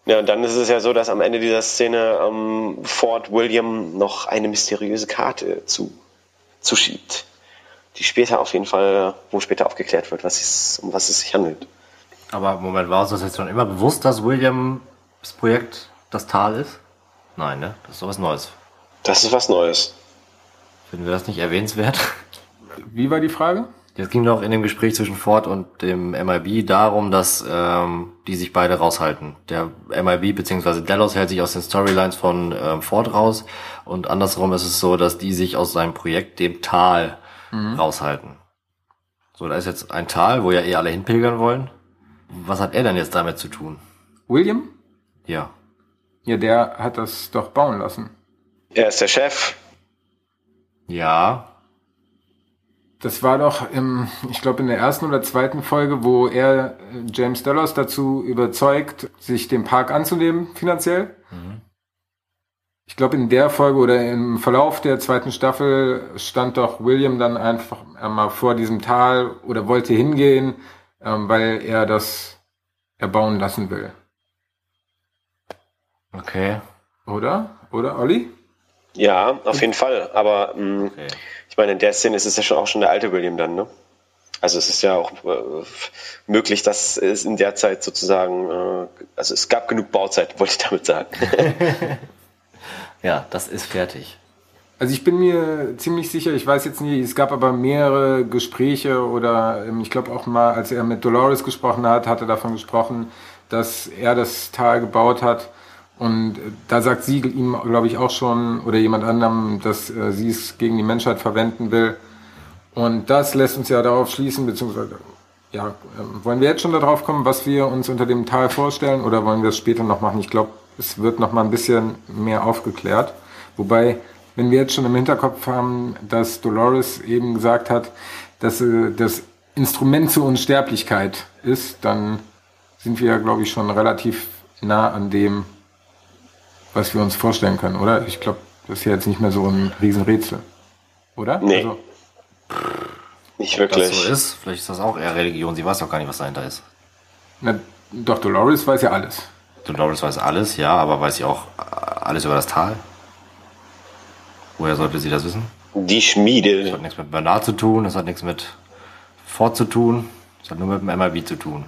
Ja, und dann ist es ja so, dass am Ende dieser Szene ähm, Ford William noch eine mysteriöse Karte zu, zuschiebt. Die später auf jeden Fall, wo später aufgeklärt wird, was es, um was es sich handelt. Aber Moment, war uns das jetzt schon immer bewusst, dass Williams Projekt das Tal ist? Nein, ne? Das ist doch was Neues. Das ist was Neues. Finden wir das nicht erwähnenswert? Wie war die Frage? Es ging doch in dem Gespräch zwischen Ford und dem MIB darum, dass ähm, die sich beide raushalten. Der MIB bzw. Delos hält sich aus den Storylines von ähm, Ford raus und andersrum ist es so, dass die sich aus seinem Projekt, dem Tal, mhm. raushalten. So, da ist jetzt ein Tal, wo ja eh alle hinpilgern wollen. Was hat er denn jetzt damit zu tun? William? Ja. Ja, der hat das doch bauen lassen. Er ist der Chef. Ja, das war doch im, ich glaube, in der ersten oder zweiten Folge, wo er äh, James Delos dazu überzeugt, sich den Park anzunehmen, finanziell. Mhm. Ich glaube, in der Folge oder im Verlauf der zweiten Staffel stand doch William dann einfach einmal vor diesem Tal oder wollte hingehen, ähm, weil er das erbauen lassen will. Okay. Oder? Oder, Olli? Ja, auf jeden Fall. Aber mh, mm, okay meine, in der Szene ist es ja schon auch schon der alte William dann, ne? Also es ist ja auch äh, möglich, dass es in der Zeit sozusagen, äh, also es gab genug Bauzeit, wollte ich damit sagen. ja, das ist fertig. Also ich bin mir ziemlich sicher, ich weiß jetzt nicht, es gab aber mehrere Gespräche oder ähm, ich glaube auch mal, als er mit Dolores gesprochen hat, hat er davon gesprochen, dass er das Tal gebaut hat und da sagt sie ihm, glaube ich, auch schon oder jemand anderem, dass äh, sie es gegen die Menschheit verwenden will. Und das lässt uns ja darauf schließen, beziehungsweise, ja, äh, wollen wir jetzt schon darauf kommen, was wir uns unter dem Tal vorstellen oder wollen wir es später noch machen? Ich glaube, es wird noch mal ein bisschen mehr aufgeklärt. Wobei, wenn wir jetzt schon im Hinterkopf haben, dass Dolores eben gesagt hat, dass äh, das Instrument zur Unsterblichkeit ist, dann sind wir glaube ich, schon relativ nah an dem, was wir uns vorstellen können, oder? Ich glaube, das ist ja jetzt nicht mehr so ein Riesenrätsel. Oder? Nee. Also, nicht wirklich. Das so ist, vielleicht ist das auch eher Religion. Sie weiß doch gar nicht, was dahinter ist. Na, doch, Dolores weiß ja alles. Dolores weiß alles, ja, aber weiß sie auch alles über das Tal? Woher sollte sie das wissen? Die Schmiede. Das hat nichts mit Bernard zu tun, das hat nichts mit Ford zu tun, das hat nur mit dem MIB zu tun.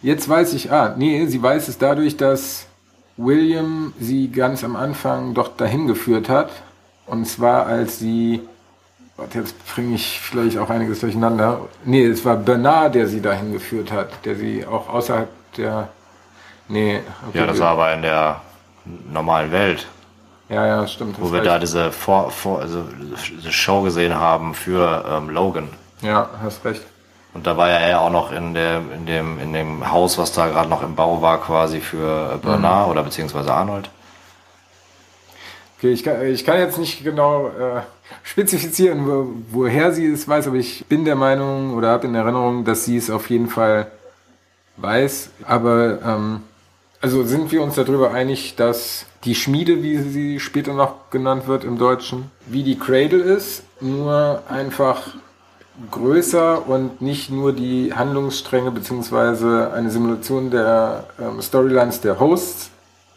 Jetzt weiß ich, ah, nee, sie weiß es dadurch, dass William sie ganz am Anfang doch dahin geführt hat. Und zwar als sie, warte, jetzt bringe ich vielleicht auch einiges durcheinander. Nee, es war Bernard, der sie dahin geführt hat, der sie auch außerhalb der, nee. Okay, ja, das war aber in der normalen Welt. Ja, ja, stimmt. Wo wir recht. da diese, Vor, Vor, also diese Show gesehen haben für ähm, Logan. Ja, hast recht. Und da war ja er auch noch in, der, in, dem, in dem Haus, was da gerade noch im Bau war, quasi für Bernard mhm. oder beziehungsweise Arnold. Okay, ich kann, ich kann jetzt nicht genau äh, spezifizieren, wo, woher sie es weiß, aber ich bin der Meinung oder habe in Erinnerung, dass sie es auf jeden Fall weiß. Aber ähm, also sind wir uns darüber einig, dass die Schmiede, wie sie später noch genannt wird im Deutschen, wie die Cradle ist, nur einfach größer und nicht nur die Handlungsstränge beziehungsweise eine Simulation der ähm, Storylines der Hosts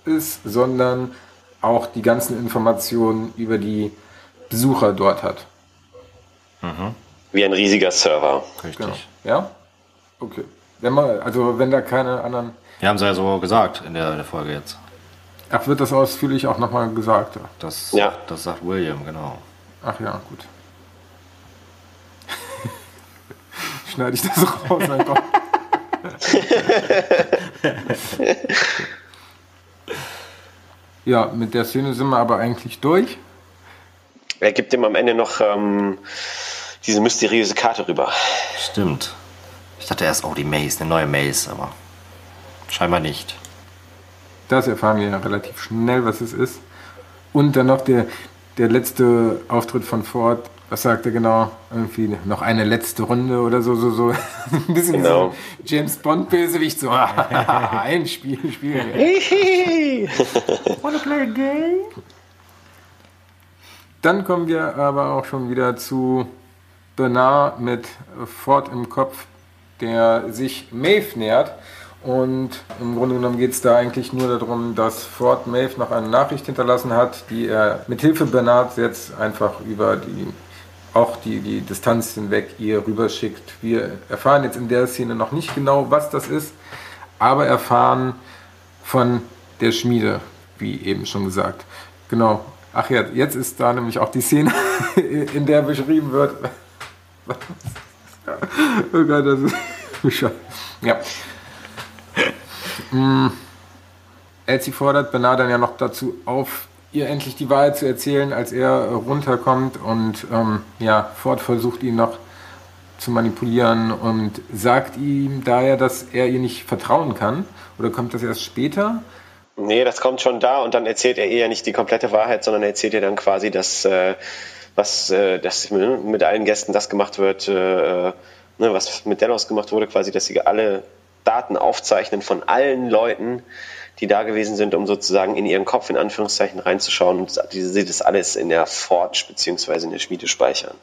ist, sondern auch die ganzen Informationen über die Besucher dort hat. Mhm. Wie ein riesiger Server. Richtig. Genau. Ja? Okay. Wenn man, also wenn da keine anderen. Wir haben es ja so gesagt in der, in der Folge jetzt. Ach, wird das ausführlich auch nochmal gesagt? Das, ja. das sagt William, genau. Ach ja, gut. Schneide ich das raus, mein Gott. ja, mit der Szene sind wir aber eigentlich durch. Er gibt ihm am Ende noch ähm, diese mysteriöse Karte rüber. Stimmt. Ich dachte erst, oh, die Maze, eine neue Maze, aber scheinbar nicht. Das erfahren wir ja relativ schnell, was es ist. Und dann noch der, der letzte Auftritt von Ford. Was sagt er genau? Irgendwie noch eine letzte Runde oder so, so, so. Ein bisschen genau. so James Bond-Bösewicht, so ein Spiel, Spiel. Wanna play a game? Dann kommen wir aber auch schon wieder zu Bernard mit Ford im Kopf, der sich Maeve nähert. Und im Grunde genommen geht es da eigentlich nur darum, dass Ford Maeve noch eine Nachricht hinterlassen hat, die er mit Hilfe Bernards jetzt einfach über die auch die, die Distanz hinweg ihr rüberschickt. Wir erfahren jetzt in der Szene noch nicht genau, was das ist, aber erfahren von der Schmiede, wie eben schon gesagt. Genau. Ach ja, jetzt ist da nämlich auch die Szene, in der beschrieben wird. oh Gott, das ist. Ja. Mm. Elsie fordert Bernard dann ja noch dazu auf, ihr endlich die Wahrheit zu erzählen, als er runterkommt und ähm, ja, Ford versucht ihn noch zu manipulieren und sagt ihm daher, dass er ihr nicht vertrauen kann. Oder kommt das erst später? Nee, das kommt schon da und dann erzählt er eher nicht die komplette Wahrheit, sondern erzählt ihr dann quasi, dass, äh, was, äh, dass mit allen Gästen das gemacht wird, äh, ne, was mit Dennos gemacht wurde, quasi, dass sie alle Daten aufzeichnen von allen Leuten, die da gewesen sind, um sozusagen in ihren Kopf in Anführungszeichen reinzuschauen und sie das alles in der Forge bzw. in der Schmiede speichern.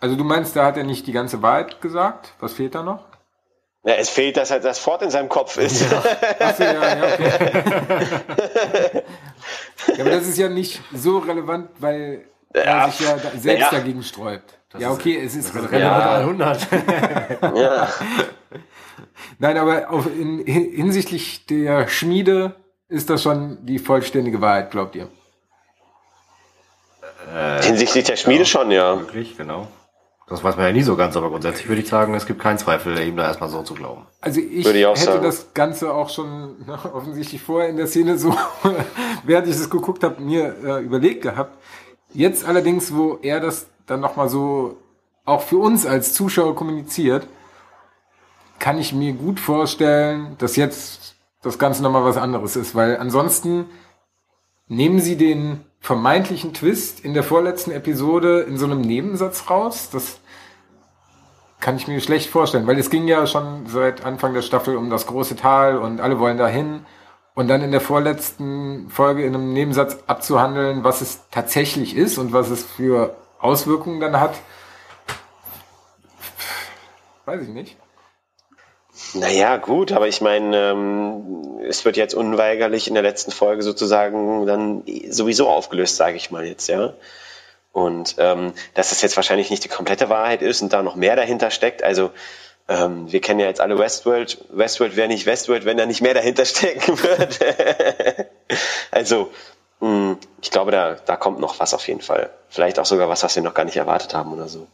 Also du meinst, da hat er nicht die ganze Wahrheit gesagt? Was fehlt da noch? Ja, es fehlt, dass halt das Fort in seinem Kopf ist. Ja. Achso, ja, ja, okay. ja, aber das ist ja nicht so relevant, weil ja, sich ja selbst ja. dagegen sträubt. Das ja, okay, ist, es ist relevant ja. 100. ja. Nein, aber auf, in, hinsichtlich der Schmiede ist das schon die vollständige Wahrheit, glaubt ihr? Äh, hinsichtlich der Schmiede ja, schon, ja. Wirklich, genau. Das weiß man ja nie so ganz, aber grundsätzlich würde ich sagen, es gibt keinen Zweifel, ihm da erstmal so zu glauben. Also ich, ich hätte sagen. das Ganze auch schon ne, offensichtlich vorher in der Szene so, während ich es geguckt habe, mir äh, überlegt gehabt. Jetzt allerdings, wo er das dann nochmal so auch für uns als Zuschauer kommuniziert, kann ich mir gut vorstellen, dass jetzt das Ganze nochmal was anderes ist, weil ansonsten nehmen sie den vermeintlichen Twist in der vorletzten Episode in so einem Nebensatz raus. Das kann ich mir schlecht vorstellen, weil es ging ja schon seit Anfang der Staffel um das große Tal und alle wollen dahin. Und dann in der vorletzten Folge in einem Nebensatz abzuhandeln, was es tatsächlich ist und was es für Auswirkungen dann hat, weiß ich nicht. Naja, gut, aber ich meine, ähm, es wird jetzt unweigerlich in der letzten Folge sozusagen dann sowieso aufgelöst, sage ich mal jetzt, ja. Und ähm, dass es jetzt wahrscheinlich nicht die komplette Wahrheit ist und da noch mehr dahinter steckt. Also ähm, wir kennen ja jetzt alle Westworld. Westworld wäre nicht Westworld, wenn da nicht mehr dahinter stecken würde. also mh, hm, ich glaube, da, da kommt noch was auf jeden Fall. Vielleicht auch sogar was, was wir noch gar nicht erwartet haben oder so.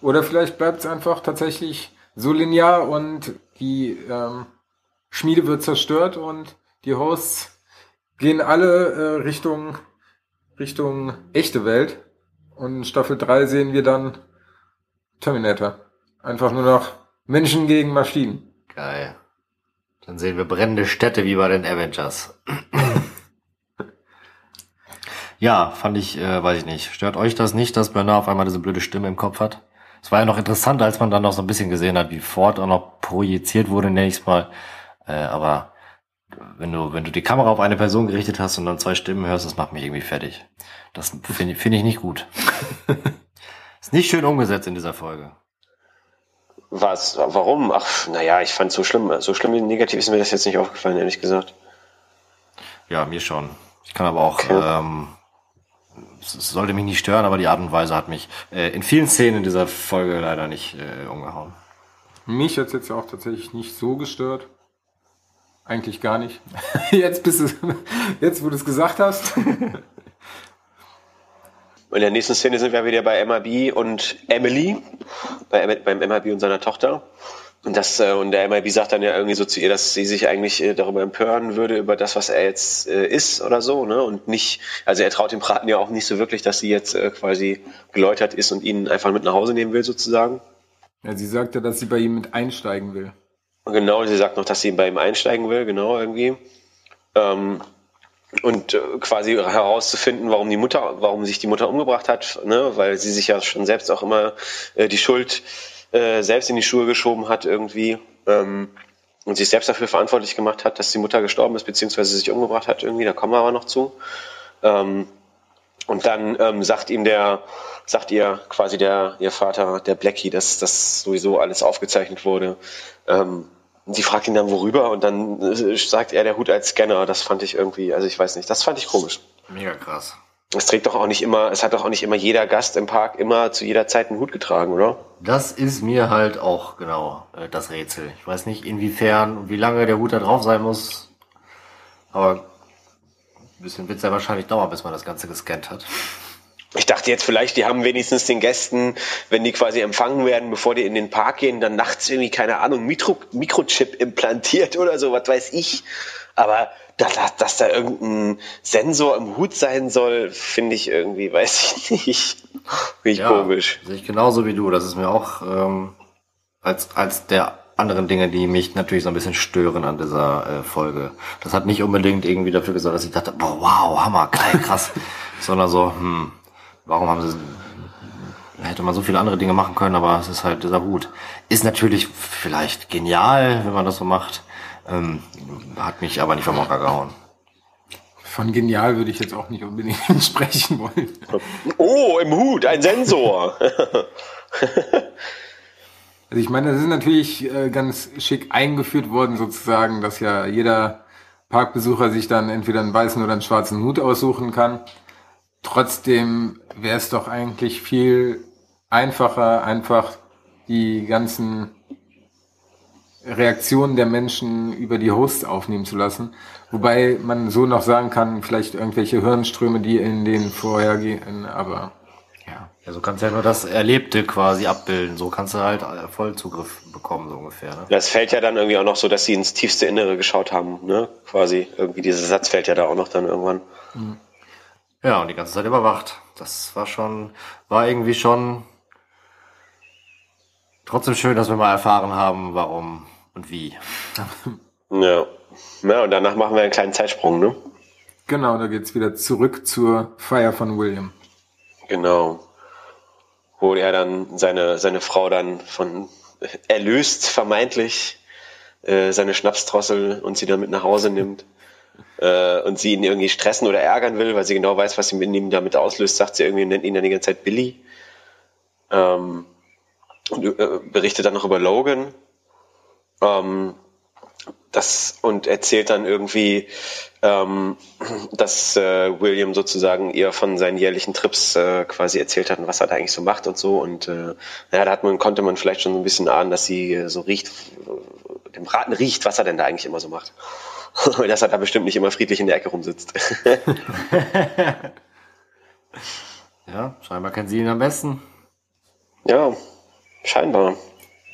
Oder vielleicht bleibt es einfach tatsächlich so linear und die ähm, Schmiede wird zerstört und die Hosts gehen alle äh, Richtung, Richtung echte Welt. Und in Staffel 3 sehen wir dann Terminator. Einfach nur noch Menschen gegen Maschinen. Geil. Dann sehen wir brennende Städte wie bei den Avengers. ja, fand ich, äh, weiß ich nicht. Stört euch das nicht, dass Bernard auf einmal diese blöde Stimme im Kopf hat? Es war ja noch interessant, als man dann noch so ein bisschen gesehen hat, wie Ford auch noch projiziert wurde, nenne ich es mal. Äh, aber wenn du, wenn du die Kamera auf eine Person gerichtet hast und dann zwei Stimmen hörst, das macht mich irgendwie fertig. Das finde find ich nicht gut. ist nicht schön umgesetzt in dieser Folge. Was? Warum? Ach, naja, ich fand so schlimm, so schlimm negativ ist mir das jetzt nicht aufgefallen, ehrlich gesagt. Ja, mir schon. Ich kann aber auch okay. ähm, es sollte mich nicht stören, aber die Art und Weise hat mich äh, in vielen Szenen in dieser Folge leider nicht äh, umgehauen. Mich hat es jetzt auch tatsächlich nicht so gestört. Eigentlich gar nicht. Jetzt bist du, jetzt wo du es gesagt hast. In der nächsten Szene sind wir wieder bei MIB und Emily, bei, beim MIB und seiner Tochter. Und, das, äh, und der MIB sagt dann ja irgendwie so zu ihr, dass sie sich eigentlich äh, darüber empören würde, über das, was er jetzt äh, ist oder so. Ne? Und nicht, also er traut dem Braten ja auch nicht so wirklich, dass sie jetzt äh, quasi geläutert ist und ihn einfach mit nach Hause nehmen will, sozusagen. Ja, sie sagt ja, dass sie bei ihm mit einsteigen will. Genau, sie sagt noch, dass sie bei ihm einsteigen will, genau, irgendwie. Ähm, und äh, quasi herauszufinden, warum die Mutter, warum sich die Mutter umgebracht hat, ne? weil sie sich ja schon selbst auch immer äh, die Schuld äh, selbst in die Schuhe geschoben hat irgendwie ähm, und sich selbst dafür verantwortlich gemacht hat, dass die Mutter gestorben ist, beziehungsweise sich umgebracht hat irgendwie, da kommen wir aber noch zu. Ähm, und dann ähm, sagt ihm der, sagt ihr quasi der, ihr Vater, der Blackie, dass das sowieso alles aufgezeichnet wurde. Ähm, sie fragt ihn dann worüber und dann äh, sagt er der Hut als Scanner. Das fand ich irgendwie, also ich weiß nicht, das fand ich komisch. Mega krass. Es trägt doch auch nicht immer, es hat doch auch nicht immer jeder Gast im Park immer zu jeder Zeit einen Hut getragen, oder? Das ist mir halt auch genau äh, das Rätsel. Ich weiß nicht, inwiefern und wie lange der Hut da drauf sein muss. Aber ein bisschen wird es ja wahrscheinlich dauern, bis man das Ganze gescannt hat. Ich dachte jetzt vielleicht, die haben wenigstens den Gästen, wenn die quasi empfangen werden, bevor die in den Park gehen, dann nachts irgendwie, keine Ahnung, Mikro Mikrochip implantiert oder so, was weiß ich. Aber dass, dass da irgendein Sensor im Hut sein soll, finde ich irgendwie, weiß ich nicht. Finde ich ja, komisch. Sehe ich genauso wie du. Das ist mir auch ähm, als, als der anderen Dinge, die mich natürlich so ein bisschen stören an dieser äh, Folge. Das hat nicht unbedingt irgendwie dafür gesorgt, dass ich dachte, boah, wow, Hammer, geil, krass. Sondern so, hm, warum haben sie hätte man so viele andere Dinge machen können, aber es ist halt dieser Hut. Ist natürlich vielleicht genial, wenn man das so macht. Ähm, hat mich aber nicht vom Hocker gehauen. Von genial würde ich jetzt auch nicht unbedingt sprechen wollen. Oh, im Hut, ein Sensor. also ich meine, das ist natürlich äh, ganz schick eingeführt worden, sozusagen, dass ja jeder Parkbesucher sich dann entweder einen weißen oder einen schwarzen Hut aussuchen kann. Trotzdem wäre es doch eigentlich viel einfacher, einfach die ganzen Reaktionen der Menschen über die Hosts aufnehmen zu lassen. Wobei man so noch sagen kann, vielleicht irgendwelche Hirnströme, die in den vorhergehen, aber ja. Ja, so kannst du ja nur das Erlebte quasi abbilden. So kannst du halt Vollzugriff bekommen, so ungefähr. Ne? Das fällt ja dann irgendwie auch noch so, dass sie ins tiefste Innere geschaut haben, ne? Quasi. Irgendwie dieser Satz fällt ja da auch noch dann irgendwann. Mhm. Ja, und die ganze Zeit überwacht. Das war schon, war irgendwie schon trotzdem schön, dass wir mal erfahren haben, warum und wie. Ja. Ja, und danach machen wir einen kleinen Zeitsprung, ne? Genau, da geht's wieder zurück zur Feier von William. Genau. Wo er dann seine, seine Frau dann von erlöst, vermeintlich, äh, seine Schnapsdrossel und sie dann mit nach Hause nimmt. Äh, und sie ihn irgendwie stressen oder ärgern will, weil sie genau weiß, was sie mit ihm damit auslöst, sagt sie irgendwie, nennt ihn dann die ganze Zeit Billy. Ähm, und äh, berichtet dann noch über Logan. Ähm, das, und erzählt dann irgendwie, ähm, dass äh, William sozusagen ihr von seinen jährlichen Trips äh, quasi erzählt hat und was er da eigentlich so macht und so. Und äh, ja, da hat man, konnte man vielleicht schon so ein bisschen ahnen, dass sie äh, so riecht, dem Braten riecht, was er denn da eigentlich immer so macht. dass er da bestimmt nicht immer friedlich in der Ecke rumsitzt. ja, scheinbar kennen sie ihn am besten. Ja, scheinbar.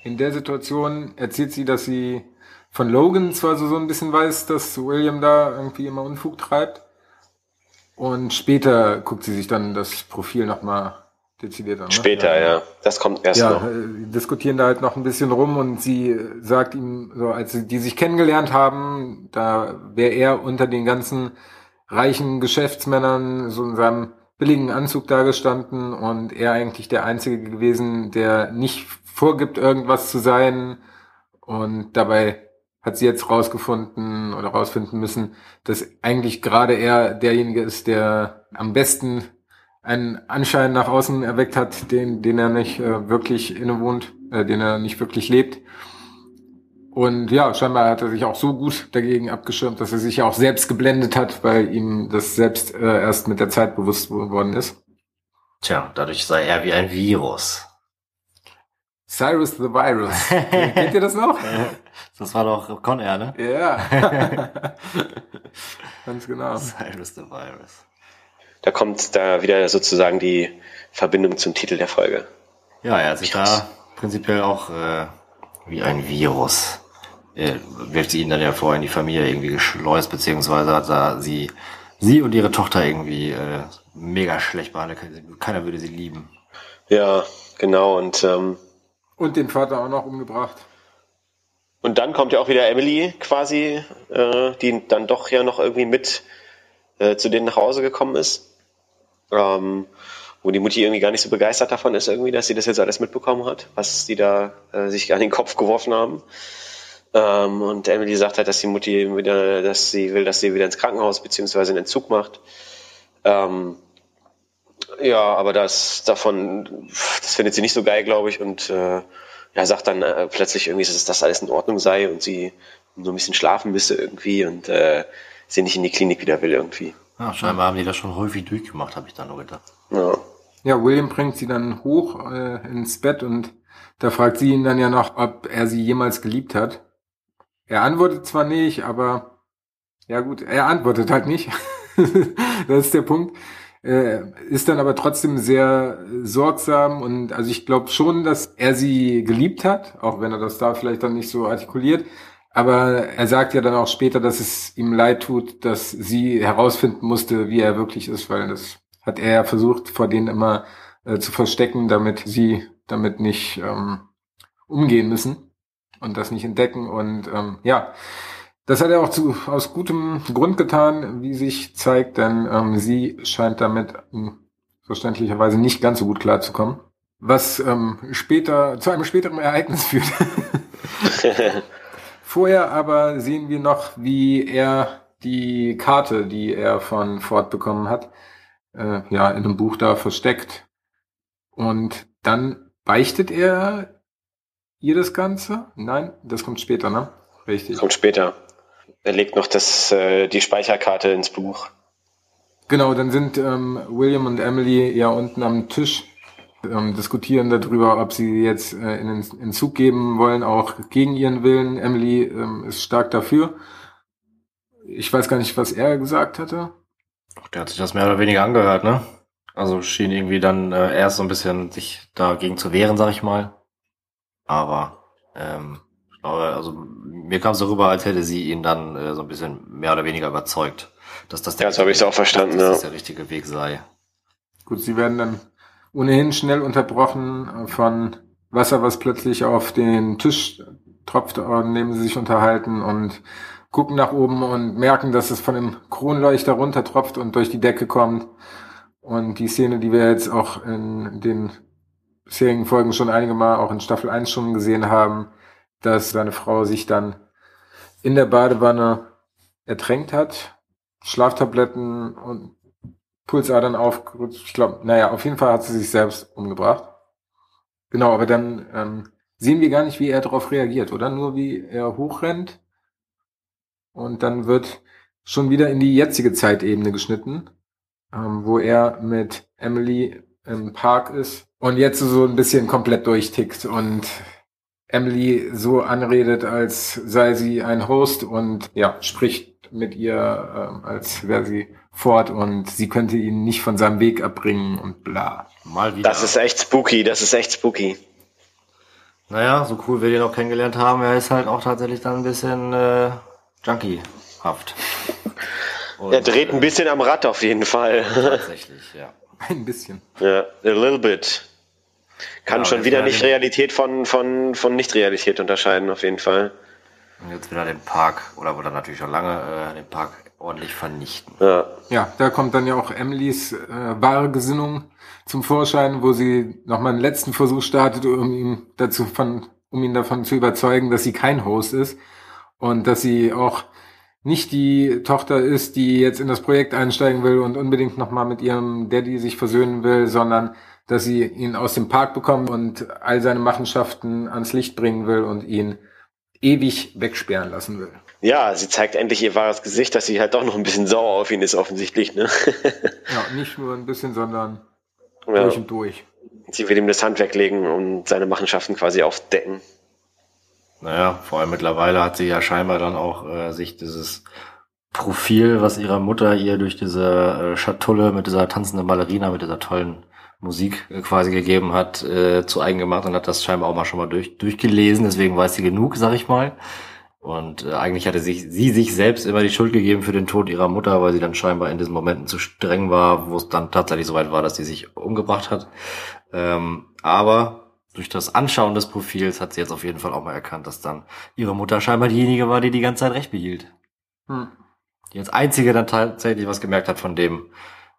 In der Situation erzählt sie, dass sie von Logan zwar so, so ein bisschen weiß, dass William da irgendwie immer Unfug treibt. Und später guckt sie sich dann das Profil nochmal dezidiert an. Ne? Später, ja. ja. Das kommt erst ja, noch. Äh, diskutieren da halt noch ein bisschen rum und sie sagt ihm, so als die sich kennengelernt haben, da wäre er unter den ganzen reichen Geschäftsmännern so in seinem billigen Anzug dagestanden und er eigentlich der Einzige gewesen, der nicht vorgibt, irgendwas zu sein. Und dabei hat sie jetzt rausgefunden oder rausfinden müssen, dass eigentlich gerade er derjenige ist, der am besten einen Anschein nach außen erweckt hat, den, den er nicht äh, wirklich innewohnt, äh, den er nicht wirklich lebt. Und ja, scheinbar hat er sich auch so gut dagegen abgeschirmt, dass er sich ja auch selbst geblendet hat, weil ihm das selbst äh, erst mit der Zeit bewusst geworden ist. Tja, dadurch sei er wie ein Virus. Cyrus the Virus. Kennt ihr das noch? Das war doch Con Air, ne? Ja. Ganz genau. Cyrus the Virus. Da kommt da wieder sozusagen die Verbindung zum Titel der Folge. Ja, er hat sich da prinzipiell auch äh, wie ein Virus. Er wirft sie ihn dann ja vorher in die Familie irgendwie geschleust, beziehungsweise hat da sie, sie und ihre Tochter irgendwie äh, mega schlecht behandelt. Keiner würde sie lieben. Ja, genau. Und, ähm, und den Vater auch noch umgebracht. Und dann kommt ja auch wieder Emily quasi, äh, die dann doch ja noch irgendwie mit äh, zu denen nach Hause gekommen ist. Ähm, wo die Mutti irgendwie gar nicht so begeistert davon ist, irgendwie, dass sie das jetzt alles mitbekommen hat, was sie da äh, sich an den Kopf geworfen haben. Ähm, und Emily sagt halt, dass die Mutti wieder, dass sie will, dass sie wieder ins Krankenhaus beziehungsweise einen Entzug macht. Ähm, ja, aber das davon, das findet sie nicht so geil, glaube ich, und äh, ja, sagt dann äh, plötzlich irgendwie, dass das alles in Ordnung sei und sie nur ein bisschen schlafen müsse irgendwie und äh, sie nicht in die Klinik wieder will irgendwie. Ja, scheinbar haben die das schon häufig durchgemacht, habe ich da nur gedacht. Ja. Ja, William bringt sie dann hoch äh, ins Bett und da fragt sie ihn dann ja noch, ob er sie jemals geliebt hat. Er antwortet zwar nicht, aber ja gut, er antwortet halt nicht. das ist der Punkt. Äh, ist dann aber trotzdem sehr sorgsam und also ich glaube schon, dass er sie geliebt hat, auch wenn er das da vielleicht dann nicht so artikuliert. Aber er sagt ja dann auch später, dass es ihm leid tut, dass sie herausfinden musste, wie er wirklich ist, weil das hat er ja versucht, vor denen immer äh, zu verstecken, damit sie damit nicht ähm, umgehen müssen und das nicht entdecken. Und ähm, ja, das hat er auch zu, aus gutem Grund getan, wie sich zeigt, denn ähm, sie scheint damit verständlicherweise nicht ganz so gut klarzukommen. Was ähm, später zu einem späteren Ereignis führt. Vorher aber sehen wir noch, wie er die Karte, die er von Ford bekommen hat, äh, ja, in einem Buch da versteckt. Und dann beichtet er ihr das Ganze? Nein, das kommt später, ne? Richtig. Kommt später. Er legt noch das, äh, die Speicherkarte ins Buch. Genau, dann sind ähm, William und Emily ja unten am Tisch, ähm, diskutieren darüber, ob sie jetzt äh, in den Entzug geben wollen, auch gegen ihren Willen. Emily ähm, ist stark dafür. Ich weiß gar nicht, was er gesagt hatte. Der hat sich das mehr oder weniger angehört, ne? Also schien irgendwie dann äh, erst so ein bisschen sich dagegen zu wehren, sag ich mal. Aber ähm, ich glaube, also mir kam es darüber, als hätte sie ihn dann äh, so ein bisschen mehr oder weniger überzeugt, dass das der, ja, so habe ich auch verstanden, dass, dass das der richtige Weg sei. Gut, sie werden dann ohnehin schnell unterbrochen von Wasser, was plötzlich auf den Tisch tropft, neben sie sich unterhalten und gucken nach oben und merken, dass es von dem Kronleuchter runter tropft und durch die Decke kommt. Und die Szene, die wir jetzt auch in den bisherigen Folgen schon einige Mal, auch in Staffel 1 schon gesehen haben, dass seine Frau sich dann in der Badewanne ertränkt hat, Schlaftabletten und Pulsadern aufgerutscht. Ich glaube, naja, auf jeden Fall hat sie sich selbst umgebracht. Genau, aber dann ähm, sehen wir gar nicht, wie er darauf reagiert, oder? Nur wie er hochrennt und dann wird schon wieder in die jetzige Zeitebene geschnitten, ähm, wo er mit Emily im Park ist und jetzt so ein bisschen komplett durchtickt und Emily so anredet, als sei sie ein Host und ja, spricht mit ihr, ähm, als wäre sie fort und sie könnte ihn nicht von seinem Weg abbringen und bla. Mal wieder. Das ist echt spooky, das ist echt spooky. Naja, so cool wir ihn auch kennengelernt haben, er ist halt auch tatsächlich dann ein bisschen äh, Junkie-haft. er dreht ein bisschen am Rad auf jeden Fall. Tatsächlich, ja. Ein bisschen. Ja, a little bit. Kann ja, schon wieder nicht Realität von, von, von Nicht-Realität unterscheiden, auf jeden Fall. Und jetzt wieder den Park, oder wurde natürlich schon lange äh, den Park ordentlich vernichten. Ja. ja, da kommt dann ja auch Emilys äh, wahre Gesinnung zum Vorschein, wo sie nochmal einen letzten Versuch startet, um ihn dazu von, um ihn davon zu überzeugen, dass sie kein Host ist und dass sie auch nicht die Tochter ist, die jetzt in das Projekt einsteigen will und unbedingt nochmal mit ihrem Daddy sich versöhnen will, sondern dass sie ihn aus dem Park bekommt und all seine Machenschaften ans Licht bringen will und ihn ewig wegsperren lassen will. Ja, sie zeigt endlich ihr wahres Gesicht, dass sie halt doch noch ein bisschen sauer auf ihn ist, offensichtlich, ne? ja, nicht nur ein bisschen, sondern Ja. Durch und durch. Sie will ihm das Handwerk legen und seine Machenschaften quasi aufdecken. Naja, vor allem mittlerweile hat sie ja scheinbar dann auch äh, sich dieses Profil, was ihrer Mutter ihr durch diese äh, Schatulle mit dieser tanzenden Ballerina, mit dieser tollen Musik äh, quasi gegeben hat, äh, zu eigen gemacht und hat das scheinbar auch mal schon mal durch, durchgelesen. Deswegen weiß sie genug, sag ich mal. Und äh, eigentlich hatte sich, sie sich selbst immer die Schuld gegeben für den Tod ihrer Mutter, weil sie dann scheinbar in diesen Momenten zu streng war, wo es dann tatsächlich so weit war, dass sie sich umgebracht hat. Ähm, aber durch das Anschauen des Profils hat sie jetzt auf jeden Fall auch mal erkannt, dass dann ihre Mutter scheinbar diejenige war, die die ganze Zeit recht behielt. Hm. Die als einzige dann tatsächlich was gemerkt hat von dem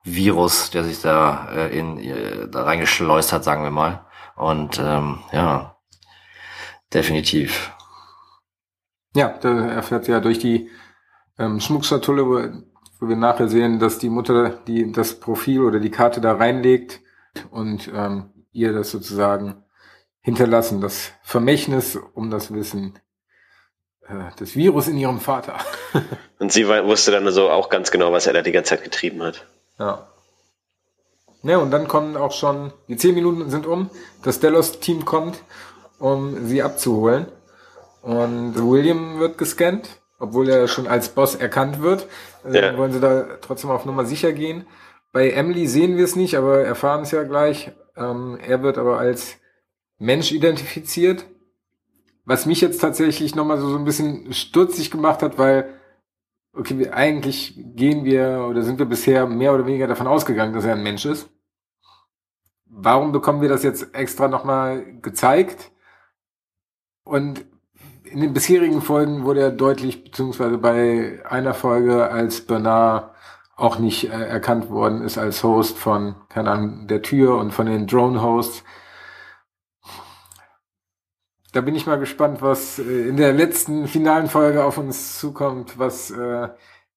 Virus, der sich da äh, in äh, da reingeschleust hat, sagen wir mal. Und ähm, ja, definitiv. Ja, da erfährt ja durch die ähm, Schmuckschatulle, wo, wo wir nachher sehen, dass die Mutter die das Profil oder die Karte da reinlegt und ähm, ihr das sozusagen hinterlassen, das Vermächtnis um das Wissen äh, des Virus in ihrem Vater. Und sie wusste dann so auch ganz genau, was er da die ganze Zeit getrieben hat. Ja. Ja, und dann kommen auch schon, die zehn Minuten sind um, das Delos-Team kommt, um sie abzuholen. Und William wird gescannt, obwohl er schon als Boss erkannt wird. Äh, ja. wollen sie da trotzdem auf Nummer sicher gehen. Bei Emily sehen wir es nicht, aber erfahren es ja gleich. Ähm, er wird aber als Mensch identifiziert. Was mich jetzt tatsächlich nochmal so, so ein bisschen stutzig gemacht hat, weil, okay, eigentlich gehen wir oder sind wir bisher mehr oder weniger davon ausgegangen, dass er ein Mensch ist. Warum bekommen wir das jetzt extra nochmal gezeigt? Und in den bisherigen Folgen wurde er deutlich, beziehungsweise bei einer Folge, als Bernard auch nicht äh, erkannt worden ist als Host von, keine Ahnung, der Tür und von den Drone-Hosts, da bin ich mal gespannt, was äh, in der letzten finalen Folge auf uns zukommt, was äh,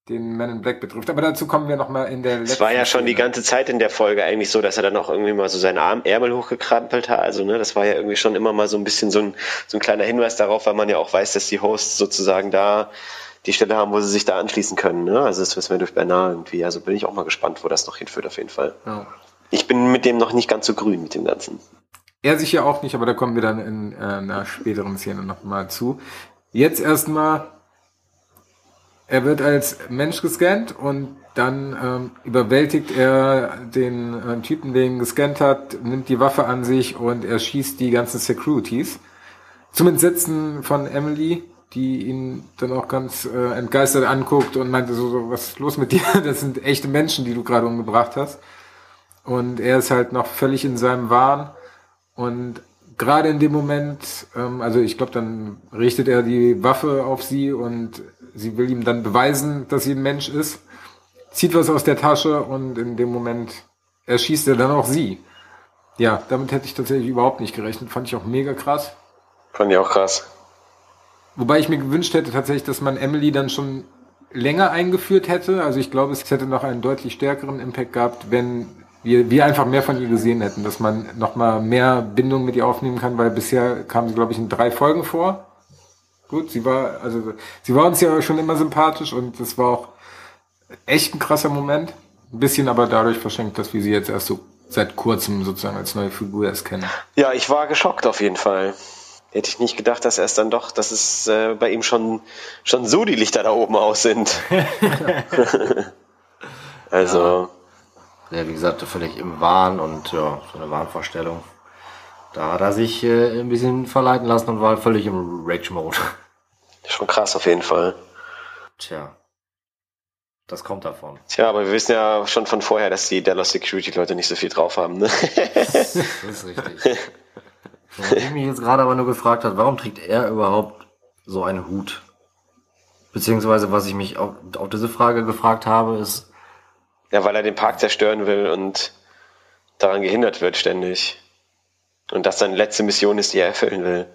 den Man in Black betrifft. Aber dazu kommen wir nochmal in der letzten Es war ja schon die ganze Zeit in der Folge eigentlich so, dass er dann auch irgendwie mal so seinen Arm, Ärmel hochgekrampelt hat. Also, ne, das war ja irgendwie schon immer mal so ein bisschen so ein, so ein kleiner Hinweis darauf, weil man ja auch weiß, dass die Hosts sozusagen da die Stelle haben, wo sie sich da anschließen können. Ne? Also das wissen wir durch Bernard irgendwie. Also bin ich auch mal gespannt, wo das noch hinführt auf jeden Fall. Ja. Ich bin mit dem noch nicht ganz so grün mit dem Ganzen. Er sich ja auch nicht, aber da kommen wir dann in äh, einer späteren Szene nochmal zu. Jetzt erstmal, er wird als Mensch gescannt und dann ähm, überwältigt er den äh, Typen, den ihn gescannt hat, nimmt die Waffe an sich und er schießt die ganzen Securities. Zum Entsetzen von Emily, die ihn dann auch ganz äh, entgeistert anguckt und meinte so, so, was ist los mit dir? Das sind echte Menschen, die du gerade umgebracht hast. Und er ist halt noch völlig in seinem Wahn und gerade in dem Moment, ähm, also ich glaube, dann richtet er die Waffe auf sie und sie will ihm dann beweisen, dass sie ein Mensch ist, zieht was aus der Tasche und in dem Moment erschießt er dann auch sie. Ja, damit hätte ich tatsächlich überhaupt nicht gerechnet. Fand ich auch mega krass. Fand ich auch krass. Wobei ich mir gewünscht hätte tatsächlich, dass man Emily dann schon länger eingeführt hätte. Also ich glaube, es hätte noch einen deutlich stärkeren Impact gehabt, wenn wir, wir einfach mehr von ihr gesehen hätten, dass man nochmal mehr Bindung mit ihr aufnehmen kann, weil bisher kam sie, glaube ich, in drei Folgen vor. Gut, sie war, also sie war uns ja schon immer sympathisch und das war auch echt ein krasser Moment. Ein bisschen aber dadurch verschenkt, dass wir sie jetzt erst so seit kurzem sozusagen als neue Figur erst kennen. Ja, ich war geschockt auf jeden Fall. Hätte ich nicht gedacht, dass er es dann doch, dass es äh, bei ihm schon, schon so die Lichter da oben aus sind. also. Ja ja, wie gesagt, völlig im Wahn und ja, so eine Wahnvorstellung. Da hat er sich äh, ein bisschen verleiten lassen und war völlig im Rage-Mode. Schon krass auf jeden Fall. Tja. Das kommt davon. Tja, aber wir wissen ja schon von vorher, dass die Dallas Security-Leute nicht so viel drauf haben. Ne? das ist richtig. Was ich mich jetzt gerade aber nur gefragt hat, warum trägt er überhaupt so einen Hut? Beziehungsweise, was ich mich auf, auf diese Frage gefragt habe, ist, ja, weil er den Park zerstören will und daran gehindert wird ständig. Und das seine letzte Mission ist, die er erfüllen will.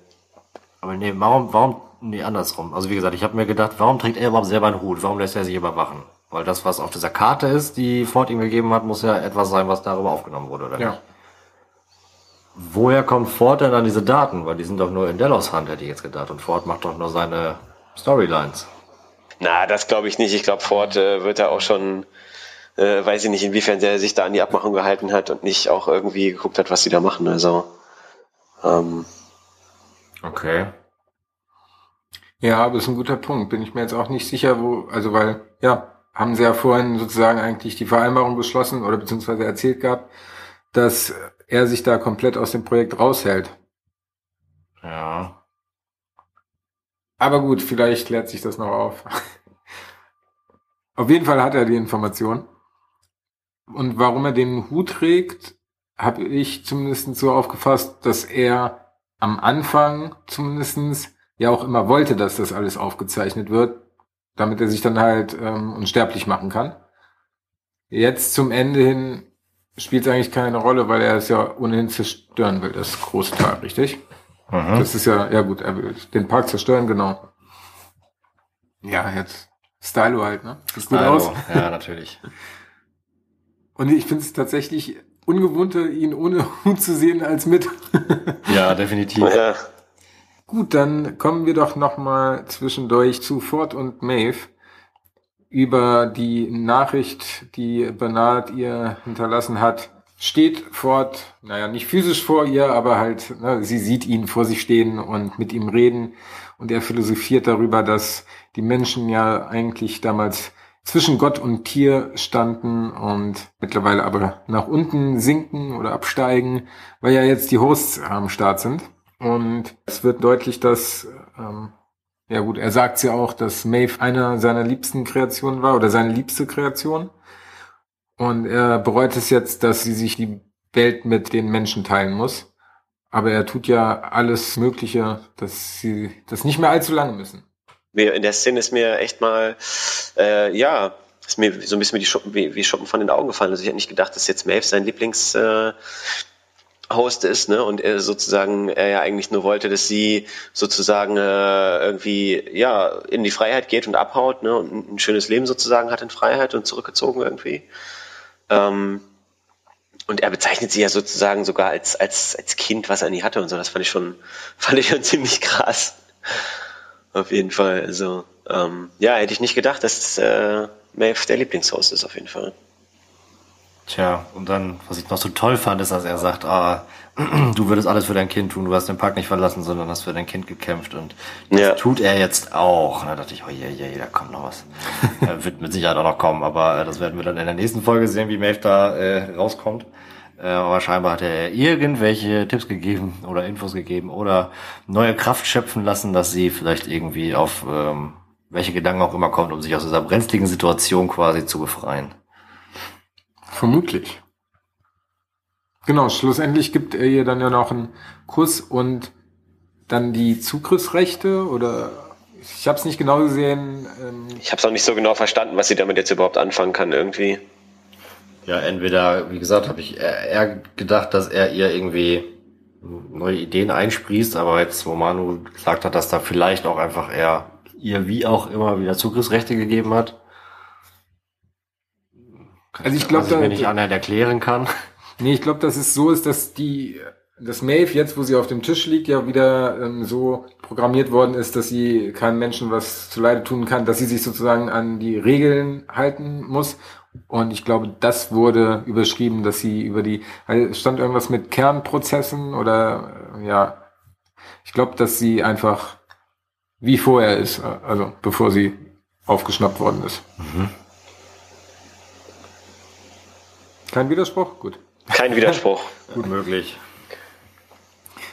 Aber nee, warum, warum, nee, andersrum. Also wie gesagt, ich habe mir gedacht, warum trägt er überhaupt selber einen Hut? Warum lässt er sich überwachen? Weil das, was auf dieser Karte ist, die Ford ihm gegeben hat, muss ja etwas sein, was darüber aufgenommen wurde, oder ja. nicht? Woher kommt Ford denn an diese Daten? Weil die sind doch nur in Delos Hand, hätte ich jetzt gedacht. Und Ford macht doch nur seine Storylines. Na, das glaube ich nicht. Ich glaube, Ford äh, wird da auch schon äh, weiß ich nicht, inwiefern der sich da an die Abmachung gehalten hat und nicht auch irgendwie geguckt hat, was sie da machen. Also ähm, okay. Ja, aber ist ein guter Punkt. Bin ich mir jetzt auch nicht sicher, wo, also weil, ja, haben sie ja vorhin sozusagen eigentlich die Vereinbarung beschlossen oder beziehungsweise erzählt gehabt, dass er sich da komplett aus dem Projekt raushält. Ja. Aber gut, vielleicht klärt sich das noch auf. auf jeden Fall hat er die Information. Und warum er den Hut trägt, habe ich zumindest so aufgefasst, dass er am Anfang zumindestens ja auch immer wollte, dass das alles aufgezeichnet wird, damit er sich dann halt ähm, unsterblich machen kann. Jetzt zum Ende hin spielt es eigentlich keine Rolle, weil er es ja ohnehin zerstören will, das große Tal, richtig? Mhm. Das ist ja, ja gut, er will den Park zerstören, genau. Ja, jetzt Stylo halt, ne? Sieht gut aus. Ja, natürlich. Und ich finde es tatsächlich ungewohnter, ihn ohne Hut zu sehen als mit. ja, definitiv. Ja. Gut, dann kommen wir doch nochmal zwischendurch zu Ford und Maeve über die Nachricht, die Bernard ihr hinterlassen hat. Steht Ford, naja, nicht physisch vor ihr, aber halt, ne, sie sieht ihn vor sich stehen und mit ihm reden. Und er philosophiert darüber, dass die Menschen ja eigentlich damals zwischen Gott und Tier standen und mittlerweile aber nach unten sinken oder absteigen, weil ja jetzt die Hosts am Start sind. Und es wird deutlich, dass, ähm, ja gut, er sagt ja auch, dass Maeve einer seiner liebsten Kreationen war oder seine liebste Kreation. Und er bereut es jetzt, dass sie sich die Welt mit den Menschen teilen muss. Aber er tut ja alles Mögliche, dass sie das nicht mehr allzu lange müssen. In der Szene ist mir echt mal, äh, ja, ist mir so ein bisschen wie, Schuppen, wie, wie Schuppen von den Augen gefallen. Also ich hätte nicht gedacht, dass jetzt Maeve sein Lieblings, äh, Host ist, ne, und er sozusagen, er ja eigentlich nur wollte, dass sie sozusagen äh, irgendwie, ja, in die Freiheit geht und abhaut, ne, und ein schönes Leben sozusagen hat in Freiheit und zurückgezogen irgendwie. Ähm, und er bezeichnet sie ja sozusagen sogar als, als, als Kind, was er nie hatte und so. Das fand ich schon, fand ich schon ziemlich krass. Auf jeden Fall. Also, ähm, ja, hätte ich nicht gedacht, dass äh, Maeve der Lieblingshost ist, auf jeden Fall. Tja, und dann, was ich noch so toll fand, ist, dass er sagt, ah, du würdest alles für dein Kind tun, du hast den Park nicht verlassen, sondern hast für dein Kind gekämpft und das ja. tut er jetzt auch. Und da dachte ich, oh je, je, da kommt noch was. äh, wird mit Sicherheit auch noch kommen, aber äh, das werden wir dann in der nächsten Folge sehen, wie Maeve da äh, rauskommt. Äh, aber scheinbar hat er irgendwelche Tipps gegeben oder Infos gegeben oder neue Kraft schöpfen lassen, dass sie vielleicht irgendwie auf ähm, welche Gedanken auch immer kommt, um sich aus dieser brenzligen Situation quasi zu befreien. Vermutlich. Genau, schlussendlich gibt er ihr dann ja noch einen Kuss und dann die Zugriffsrechte oder ich habe es nicht genau gesehen. Ähm ich habe es auch nicht so genau verstanden, was sie damit jetzt überhaupt anfangen kann irgendwie. Ja, entweder, wie gesagt, habe ich eher gedacht, dass er ihr irgendwie neue Ideen einsprießt, aber jetzt, wo Manu gesagt hat, dass da vielleicht auch einfach er ihr wie auch immer wieder Zugriffsrechte gegeben hat, also ich glaube, da, mir nicht annähernd erklären kann. Nee, ich glaube, dass es so ist, dass die, das Maeve jetzt, wo sie auf dem Tisch liegt, ja wieder ähm, so programmiert worden ist, dass sie keinem Menschen was zuleide tun kann, dass sie sich sozusagen an die Regeln halten muss. Und ich glaube, das wurde überschrieben, dass sie über die, stand irgendwas mit Kernprozessen oder ja, ich glaube, dass sie einfach wie vorher ist, also bevor sie aufgeschnappt worden ist. Mhm. Kein Widerspruch? Gut. Kein Widerspruch. Gut möglich.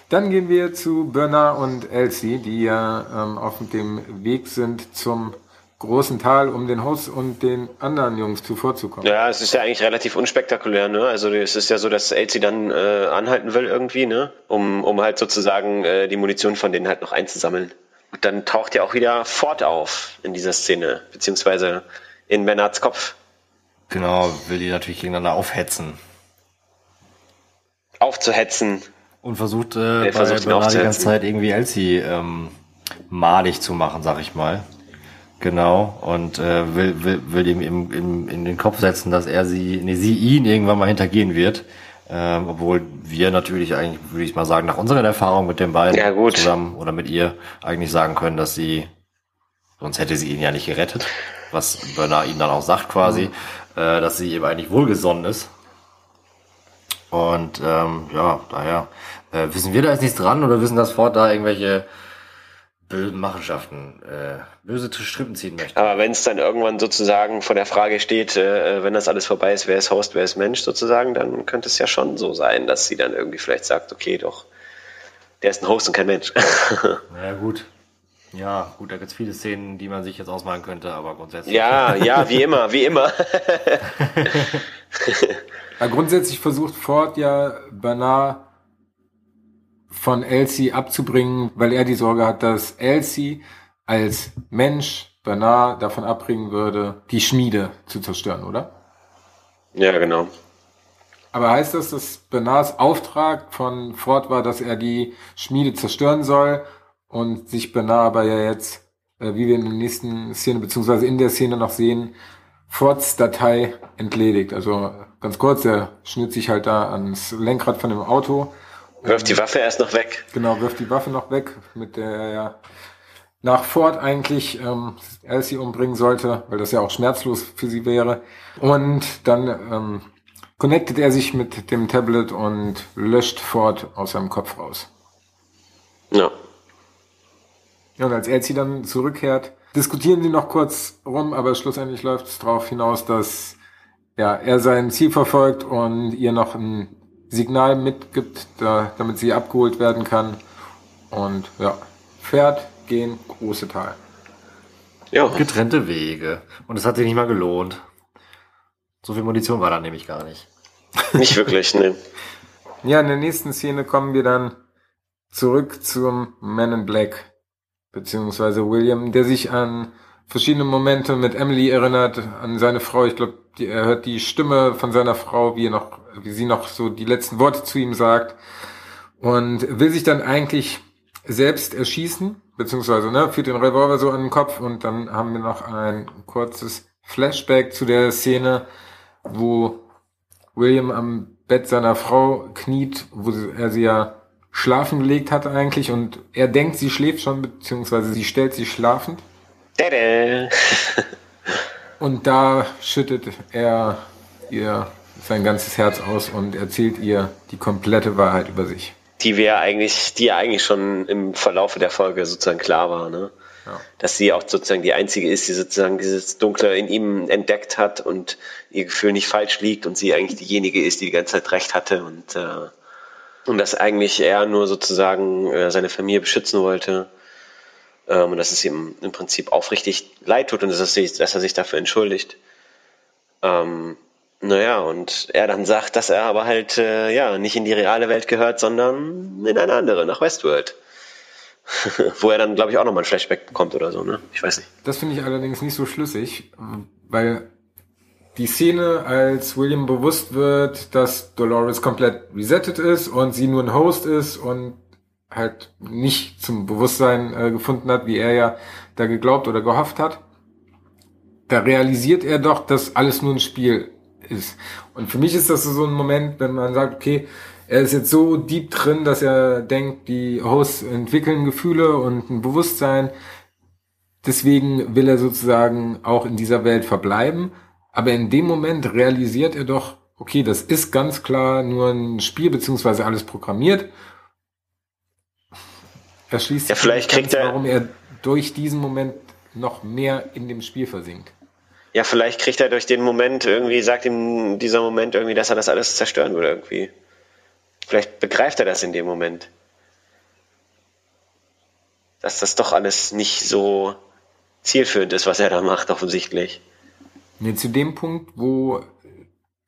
Dann gehen wir zu Bernard und Elsie, die ja ähm, auf dem Weg sind zum großen Tal, um den Host und den anderen Jungs zuvorzukommen. Ja, es ist ja eigentlich relativ unspektakulär, ne? Also es ist ja so, dass Elsie dann äh, anhalten will irgendwie, ne? Um, um halt sozusagen äh, die Munition von denen halt noch einzusammeln. Und dann taucht ja auch wieder Ford auf in dieser Szene, beziehungsweise in Bernards Kopf. Genau, will die natürlich gegeneinander aufhetzen. Aufzuhetzen. Und versucht äh, bei Bernard die ganze Zeit irgendwie Elsie ähm, malig zu machen, sag ich mal. Genau. Und äh, will, will, will ihm im, im, in den Kopf setzen, dass er sie, nee, sie ihn irgendwann mal hintergehen wird. Ähm, obwohl wir natürlich eigentlich, würde ich mal sagen, nach unserer Erfahrung mit den beiden ja, zusammen oder mit ihr eigentlich sagen können, dass sie, sonst hätte sie ihn ja nicht gerettet. was Bernard ihm dann auch sagt quasi, mhm. äh, dass sie ihm eigentlich wohlgesonnen ist. Und ähm, ja, daher äh, wissen wir da jetzt nichts dran oder wissen, dass Ford da irgendwelche bösen Machenschaften, äh, böse Strippen ziehen möchte. Aber wenn es dann irgendwann sozusagen vor der Frage steht, äh, wenn das alles vorbei ist, wer ist Host, wer ist Mensch sozusagen, dann könnte es ja schon so sein, dass sie dann irgendwie vielleicht sagt, okay, doch, der ist ein Host und kein Mensch. ja gut. Ja, gut, da gibt es viele Szenen, die man sich jetzt ausmalen könnte, aber grundsätzlich. Ja, ja, wie immer, wie immer. ja, grundsätzlich versucht Ford ja Bernard von Elsie abzubringen, weil er die Sorge hat, dass Elsie als Mensch Bernard davon abbringen würde, die Schmiede zu zerstören, oder? Ja, genau. Aber heißt das, dass Bernards Auftrag von Ford war, dass er die Schmiede zerstören soll und sich Bernard aber ja jetzt, äh, wie wir in der nächsten Szene, beziehungsweise in der Szene noch sehen, Fords Datei entledigt. Also ganz kurz, er schnürt sich halt da ans Lenkrad von dem Auto Wirft die Waffe erst noch weg. Genau, wirft die Waffe noch weg, mit der er ja nach Ford eigentlich ähm, Elsie umbringen sollte, weil das ja auch schmerzlos für sie wäre. Und dann ähm, connectet er sich mit dem Tablet und löscht Ford aus seinem Kopf raus. Ja. Ja, und als Elsie dann zurückkehrt, diskutieren sie noch kurz rum, aber schlussendlich läuft es darauf hinaus, dass ja, er sein Ziel verfolgt und ihr noch ein Signal mitgibt, da, damit sie abgeholt werden kann. Und ja, fährt, gehen, große Tal. Ja. Getrennte Wege. Und es hat sich nicht mal gelohnt. So viel Munition war da nämlich gar nicht. Nicht wirklich, ne. Ja, in der nächsten Szene kommen wir dann zurück zum Man in Black, beziehungsweise William, der sich an verschiedene Momente mit Emily erinnert, an seine Frau. Ich glaube, er hört die Stimme von seiner Frau, wie er noch wie sie noch so die letzten Worte zu ihm sagt und will sich dann eigentlich selbst erschießen, beziehungsweise ne, führt den Revolver so an den Kopf und dann haben wir noch ein kurzes Flashback zu der Szene, wo William am Bett seiner Frau kniet, wo er sie ja schlafen gelegt hat eigentlich und er denkt, sie schläft schon, beziehungsweise sie stellt sich schlafend. und da schüttet er ihr sein ganzes Herz aus und erzählt ihr die komplette Wahrheit über sich. Die wir eigentlich, die ja eigentlich schon im Verlaufe der Folge sozusagen klar war, ne? Ja. Dass sie auch sozusagen die einzige ist, die sozusagen dieses Dunkle in ihm entdeckt hat und ihr Gefühl nicht falsch liegt und sie eigentlich diejenige ist, die die ganze Zeit recht hatte und, äh, und dass eigentlich er nur sozusagen äh, seine Familie beschützen wollte ähm, und dass es ihm im Prinzip aufrichtig leid tut und dass er sich, dass er sich dafür entschuldigt. Ähm, naja, und er dann sagt, dass er aber halt äh, ja nicht in die reale Welt gehört, sondern in eine andere, nach Westworld. Wo er dann, glaube ich, auch nochmal ein Flashback bekommt oder so, ne? Ich weiß nicht. Das finde ich allerdings nicht so schlüssig, weil die Szene, als William bewusst wird, dass Dolores komplett resettet ist und sie nur ein Host ist und halt nicht zum Bewusstsein äh, gefunden hat, wie er ja da geglaubt oder gehofft hat, da realisiert er doch, dass alles nur ein Spiel ist. Und für mich ist das so ein Moment, wenn man sagt, okay, er ist jetzt so deep drin, dass er denkt, die Hosts entwickeln Gefühle und ein Bewusstsein. Deswegen will er sozusagen auch in dieser Welt verbleiben. Aber in dem Moment realisiert er doch, okay, das ist ganz klar nur ein Spiel, beziehungsweise alles programmiert. Er schließt ja, vielleicht kriegt er, warum er durch diesen Moment noch mehr in dem Spiel versinkt ja, vielleicht kriegt er durch den Moment irgendwie, sagt ihm dieser Moment irgendwie, dass er das alles zerstören würde irgendwie. Vielleicht begreift er das in dem Moment. Dass das doch alles nicht so zielführend ist, was er da macht, offensichtlich. Nee, zu dem Punkt, wo,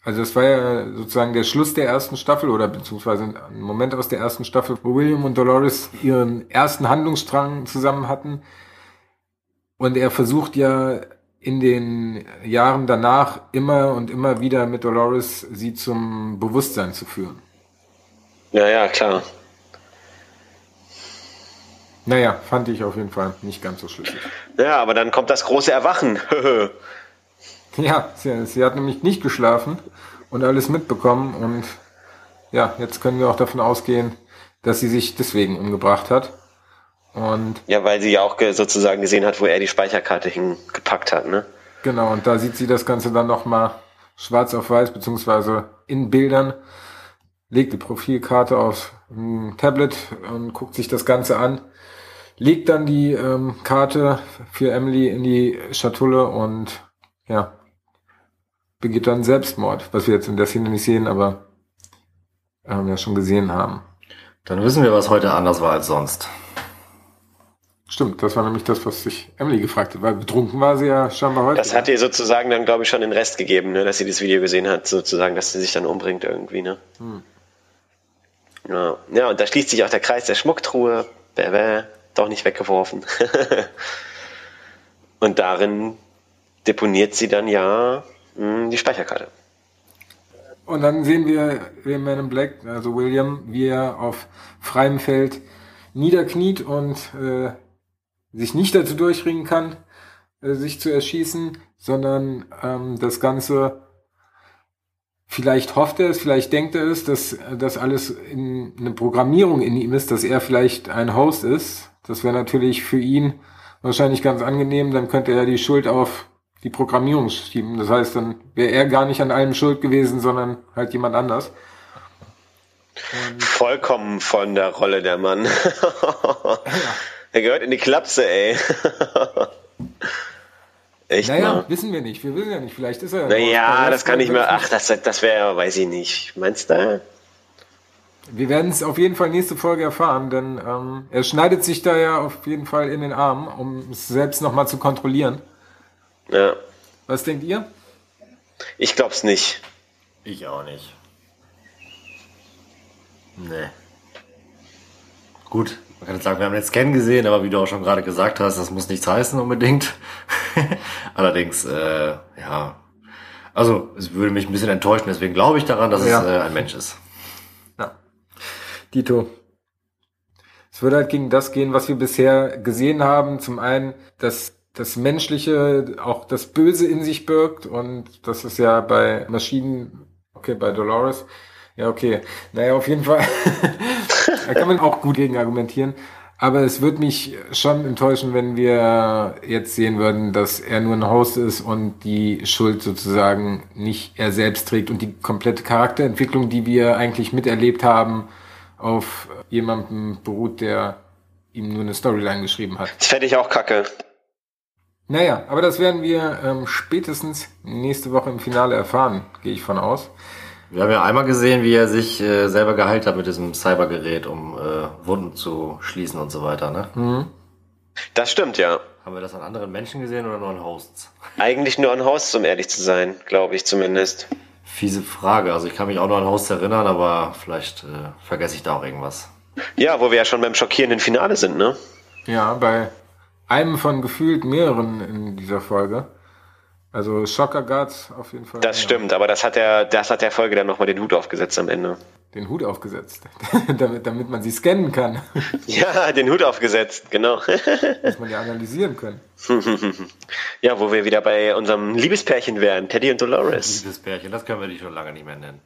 also es war ja sozusagen der Schluss der ersten Staffel oder beziehungsweise ein Moment aus der ersten Staffel, wo William und Dolores ihren ersten Handlungsstrang zusammen hatten. Und er versucht ja in den Jahren danach immer und immer wieder mit Dolores sie zum Bewusstsein zu führen. Ja, ja, klar. Naja, fand ich auf jeden Fall nicht ganz so schlüssig. Ja, aber dann kommt das große Erwachen. ja, sie, sie hat nämlich nicht geschlafen und alles mitbekommen und ja, jetzt können wir auch davon ausgehen, dass sie sich deswegen umgebracht hat. Und ja, weil sie ja auch sozusagen gesehen hat, wo er die Speicherkarte hingepackt hat, ne? Genau, und da sieht sie das Ganze dann nochmal schwarz auf weiß, beziehungsweise in Bildern, legt die Profilkarte auf ein Tablet und guckt sich das Ganze an, legt dann die ähm, Karte für Emily in die Schatulle und ja, begeht dann Selbstmord, was wir jetzt in der Szene nicht sehen, aber ähm, ja schon gesehen haben. Dann wissen wir, was heute anders war als sonst. Stimmt, das war nämlich das, was sich Emily gefragt hat, weil betrunken war sie ja scheinbar heute. Das hat ihr sozusagen dann, glaube ich, schon den Rest gegeben, ne, dass sie das Video gesehen hat, sozusagen, dass sie sich dann umbringt irgendwie, ne? Hm. Ja. ja, und da schließt sich auch der Kreis der Schmucktruhe. Bäh, bäh, doch nicht weggeworfen. und darin deponiert sie dann ja mh, hm, die Speicherkarte. Und dann sehen wir den Man in Black, also William, wie er auf freiem Feld niederkniet und äh, sich nicht dazu durchringen kann, äh, sich zu erschießen, sondern ähm, das Ganze vielleicht hofft er es, vielleicht denkt er es, dass das alles in eine Programmierung in ihm ist, dass er vielleicht ein Host ist. Das wäre natürlich für ihn wahrscheinlich ganz angenehm, dann könnte er die Schuld auf die Programmierung schieben. Das heißt, dann wäre er gar nicht an allem schuld gewesen, sondern halt jemand anders. Und Vollkommen von der Rolle der Mann. ja. Er gehört in die Klapse, ey. Echt naja, mal? wissen wir nicht. Wir wissen ja nicht. Vielleicht ist er. Naja, das kann ich mir. Ach, das, das wäre, weiß ich nicht. Meinst du? Wir werden es auf jeden Fall nächste Folge erfahren, denn ähm, er schneidet sich da ja auf jeden Fall in den Arm, um es selbst nochmal zu kontrollieren. Ja. Was denkt ihr? Ich glaub's nicht. Ich auch nicht. Nee. Gut, man kann jetzt sagen, wir haben den Scan gesehen, aber wie du auch schon gerade gesagt hast, das muss nichts heißen unbedingt. Allerdings, äh, ja. Also, es würde mich ein bisschen enttäuschen, deswegen glaube ich daran, dass ja. es äh, ein Mensch ist. Ja. Dito. Es würde halt gegen das gehen, was wir bisher gesehen haben. Zum einen, dass das Menschliche auch das Böse in sich birgt und das ist ja bei Maschinen, okay, bei Dolores, ja, okay. Naja, auf jeden Fall. da kann man auch gut gegen argumentieren. Aber es würde mich schon enttäuschen, wenn wir jetzt sehen würden, dass er nur ein Host ist und die Schuld sozusagen nicht er selbst trägt und die komplette Charakterentwicklung, die wir eigentlich miterlebt haben, auf jemandem beruht, der ihm nur eine Storyline geschrieben hat. Das fände ich auch kacke. Naja, aber das werden wir ähm, spätestens nächste Woche im Finale erfahren, gehe ich von aus. Wir haben ja einmal gesehen, wie er sich äh, selber geheilt hat mit diesem Cybergerät, um äh, Wunden zu schließen und so weiter, ne? Mhm. Das stimmt, ja. Haben wir das an anderen Menschen gesehen oder nur an Hosts? Eigentlich nur an Hosts, um ehrlich zu sein, glaube ich zumindest. Fiese Frage. Also ich kann mich auch nur an Hosts erinnern, aber vielleicht äh, vergesse ich da auch irgendwas. Ja, wo wir ja schon beim schockierenden Finale sind, ne? Ja, bei einem von gefühlt mehreren in dieser Folge. Also Shocker Guards auf jeden Fall. Das ja. stimmt, aber das hat der, das hat der Folge dann nochmal den Hut aufgesetzt am Ende. Den Hut aufgesetzt, damit, damit man sie scannen kann. ja, den Hut aufgesetzt, genau. Dass man die analysieren können. ja, wo wir wieder bei unserem Liebespärchen wären, Teddy und Dolores. Liebespärchen, das können wir die schon lange nicht mehr nennen.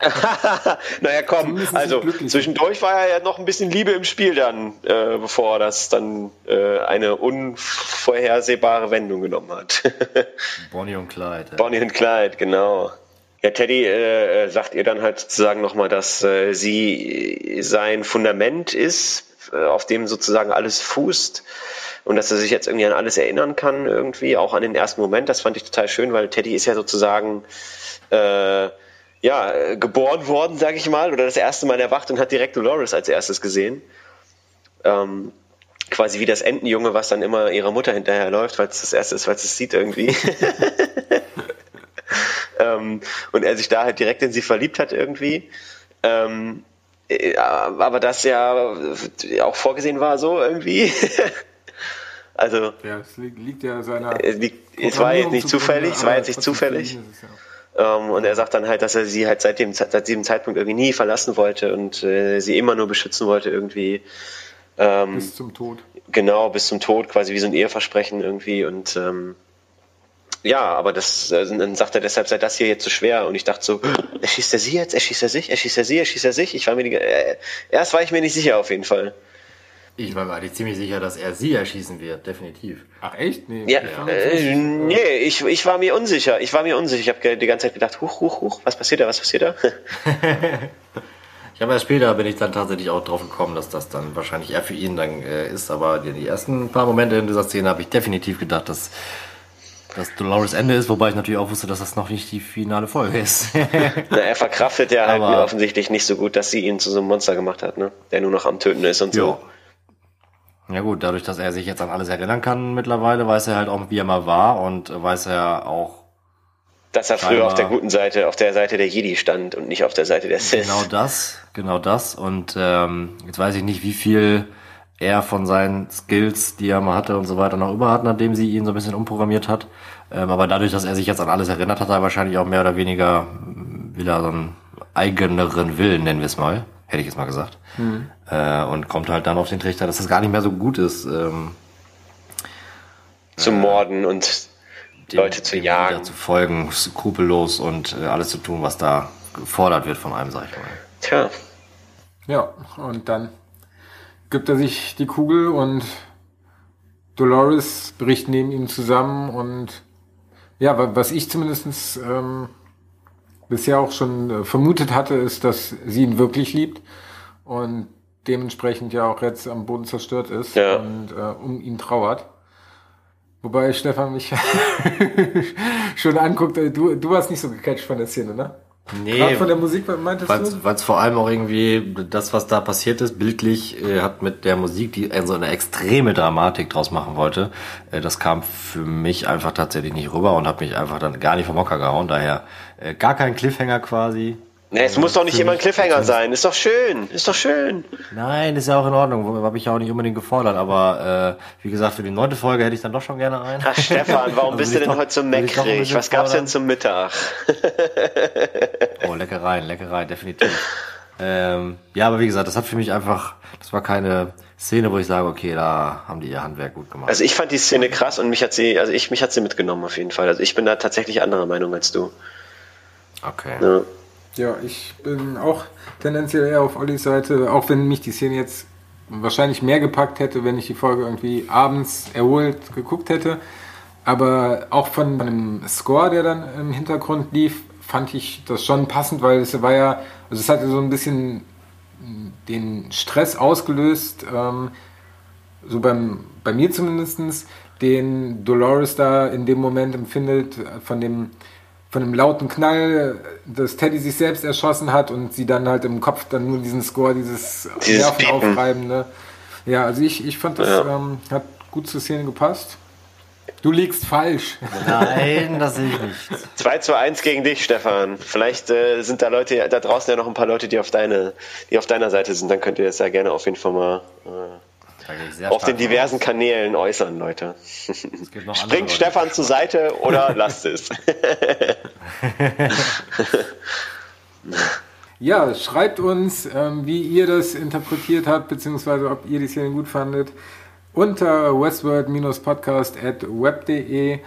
naja, komm, also zwischendurch war ja noch ein bisschen Liebe im Spiel dann, äh, bevor das dann äh, eine unvorhersehbare Wendung genommen hat. Bonnie und Clyde. Ja. Bonnie und Clyde, genau. Ja, Teddy äh, sagt ihr dann halt sozusagen nochmal, dass äh, sie sein Fundament ist, äh, auf dem sozusagen alles fußt und dass er sich jetzt irgendwie an alles erinnern kann, irgendwie, auch an den ersten Moment. Das fand ich total schön, weil Teddy ist ja sozusagen äh, ja, äh, geboren worden, sag ich mal, oder das erste Mal erwacht und hat direkt Dolores als erstes gesehen. Ähm, quasi wie das Entenjunge, was dann immer ihrer Mutter hinterherläuft, weil es das erste ist, weil es es sieht irgendwie. ähm, und er sich da halt direkt in sie verliebt hat irgendwie. Ähm, äh, aber das ja auch vorgesehen war so irgendwie. also. Ja, es liegt ja seiner. Es war jetzt nicht zufällig, es war jetzt nicht zufällig. Es, ja. Ähm, und er sagt dann halt, dass er sie halt seit, dem, seit diesem Zeitpunkt irgendwie nie verlassen wollte und äh, sie immer nur beschützen wollte irgendwie. Ähm, bis zum Tod. Genau, bis zum Tod, quasi wie so ein Eheversprechen irgendwie. Und ähm, ja, aber das, äh, dann sagt er deshalb, sei das hier jetzt so schwer. Und ich dachte so, erschießt er sie jetzt, erschießt er sich, erschießt er sie, erschießt er sich. Ich war mir die, äh, erst war ich mir nicht sicher auf jeden Fall. Ich war mir eigentlich ziemlich sicher, dass er sie erschießen wird, definitiv. Ach echt? Nee. Ja, äh, nee, ich, ich war mir unsicher. Ich war mir unsicher. Ich habe die ganze Zeit gedacht, huch, huch, huch, was passiert da, was passiert da? ich habe erst später bin ich dann tatsächlich auch drauf gekommen, dass das dann wahrscheinlich eher für ihn dann äh, ist. Aber die, die, ersten paar Momente in dieser Szene habe ich definitiv gedacht, dass dass Dolores Ende ist, wobei ich natürlich auch wusste, dass das noch nicht die finale Folge ist. Na, er verkraftet ja halt offensichtlich nicht so gut, dass sie ihn zu so einem Monster gemacht hat, ne? Der nur noch am Töten ist und jo. so. Ja gut, dadurch, dass er sich jetzt an alles erinnern kann mittlerweile, weiß er halt auch, wie er mal war und weiß er auch. Dass er früher auf der guten Seite, auf der Seite der Jedi stand und nicht auf der Seite der Sith. Genau das, genau das. Und ähm, jetzt weiß ich nicht, wie viel er von seinen Skills, die er mal hatte und so weiter, noch über hat, nachdem sie ihn so ein bisschen umprogrammiert hat. Ähm, aber dadurch, dass er sich jetzt an alles erinnert hat, hat er wahrscheinlich auch mehr oder weniger, will er so einen eigeneren Willen, nennen wir es mal hätte ich jetzt mal gesagt. Mhm. Äh, und kommt halt dann auf den Trichter, dass das gar nicht mehr so gut ist. Ähm, zu morden und dem, Leute zu jagen. zu folgen, skrupellos und äh, alles zu tun, was da gefordert wird von einem, sag ich mal. Tja. Ja, und dann gibt er sich die Kugel und Dolores bricht neben ihm zusammen und ja, was ich zumindest ähm, bisher auch schon äh, vermutet hatte, ist, dass sie ihn wirklich liebt und dementsprechend ja auch jetzt am Boden zerstört ist ja. und äh, um ihn trauert. Wobei Stefan mich schon anguckt, äh, du, du warst nicht so gecatcht von der Szene, ne? Nee. Gerade von der Musik meintest weil's, du? Weil es vor allem auch irgendwie, das, was da passiert ist, bildlich, äh, hat mit der Musik, die so eine extreme Dramatik draus machen wollte, äh, das kam für mich einfach tatsächlich nicht rüber und hat mich einfach dann gar nicht vom Hocker gehauen. Daher äh, gar kein Cliffhanger quasi. Nee, es muss doch nicht immer ein Cliffhanger sein. Ist doch schön. Ist doch schön. Nein, ist ja auch in Ordnung. Habe ich ja auch nicht unbedingt gefordert. Aber äh, wie gesagt, für die neunte Folge hätte ich dann doch schon gerne einen. Ach, Stefan, warum also bist du denn heute so meckrig? Was gab's denn zum Mittag? oh, Leckereien, Leckereien, definitiv. Ähm, ja, aber wie gesagt, das hat für mich einfach, das war keine Szene, wo ich sage, okay, da haben die ihr Handwerk gut gemacht. Also ich fand die Szene krass und mich hat sie, also ich, mich hat sie mitgenommen auf jeden Fall. Also ich bin da tatsächlich anderer Meinung als du. Okay. Ja. Ja, ich bin auch tendenziell eher auf Ollis Seite, auch wenn mich die Szene jetzt wahrscheinlich mehr gepackt hätte, wenn ich die Folge irgendwie abends erholt geguckt hätte. Aber auch von einem Score, der dann im Hintergrund lief, fand ich das schon passend, weil es war ja, also es hatte so ein bisschen den Stress ausgelöst, ähm, so beim, bei mir zumindestens, den Dolores da in dem Moment empfindet, von dem von einem lauten Knall, dass Teddy sich selbst erschossen hat und sie dann halt im Kopf dann nur diesen Score, dieses, dieses Nerven aufreiben. Ne? Ja, also ich, ich fand das ja. ähm, hat gut zur Szene gepasst. Du liegst falsch. Nein, das sehe ich nicht. 2 zu 1 gegen dich, Stefan. Vielleicht äh, sind da Leute, da draußen ja noch ein paar Leute, die auf, deine, die auf deiner Seite sind. Dann könnt ihr das ja gerne auf jeden Fall mal äh, auf den diversen aus. Kanälen äußern, Leute. Springt Stefan zur Seite oder lasst es. ja, schreibt uns, ähm, wie ihr das interpretiert habt, beziehungsweise ob ihr die Szene gut fandet, unter westworld-podcast at web.de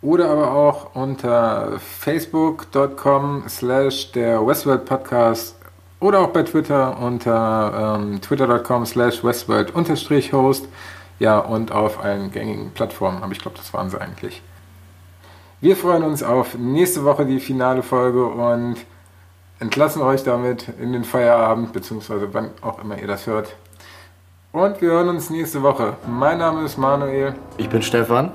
oder aber auch unter facebook.com slash der Westworld Podcast oder auch bei Twitter unter ähm, twitter.com slash westworld-host. Ja, und auf allen gängigen Plattformen, aber ich glaube, das waren sie eigentlich. Wir freuen uns auf nächste Woche die finale Folge und entlassen euch damit in den Feierabend, beziehungsweise wann auch immer ihr das hört. Und wir hören uns nächste Woche. Mein Name ist Manuel. Ich bin Stefan.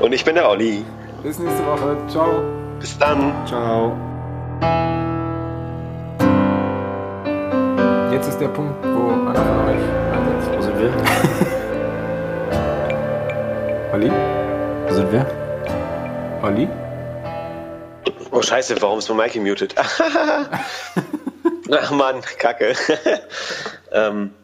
Und ich bin der Olli. Bis nächste Woche. Ciao. Bis dann. Ciao. Jetzt ist der Punkt, wo einer von euch ansetzt. Wo sind wir? Olli? Wo sind wir? Olli? Oh scheiße, warum ist mein Mic gemutet? Ach Mann, Kacke. ähm.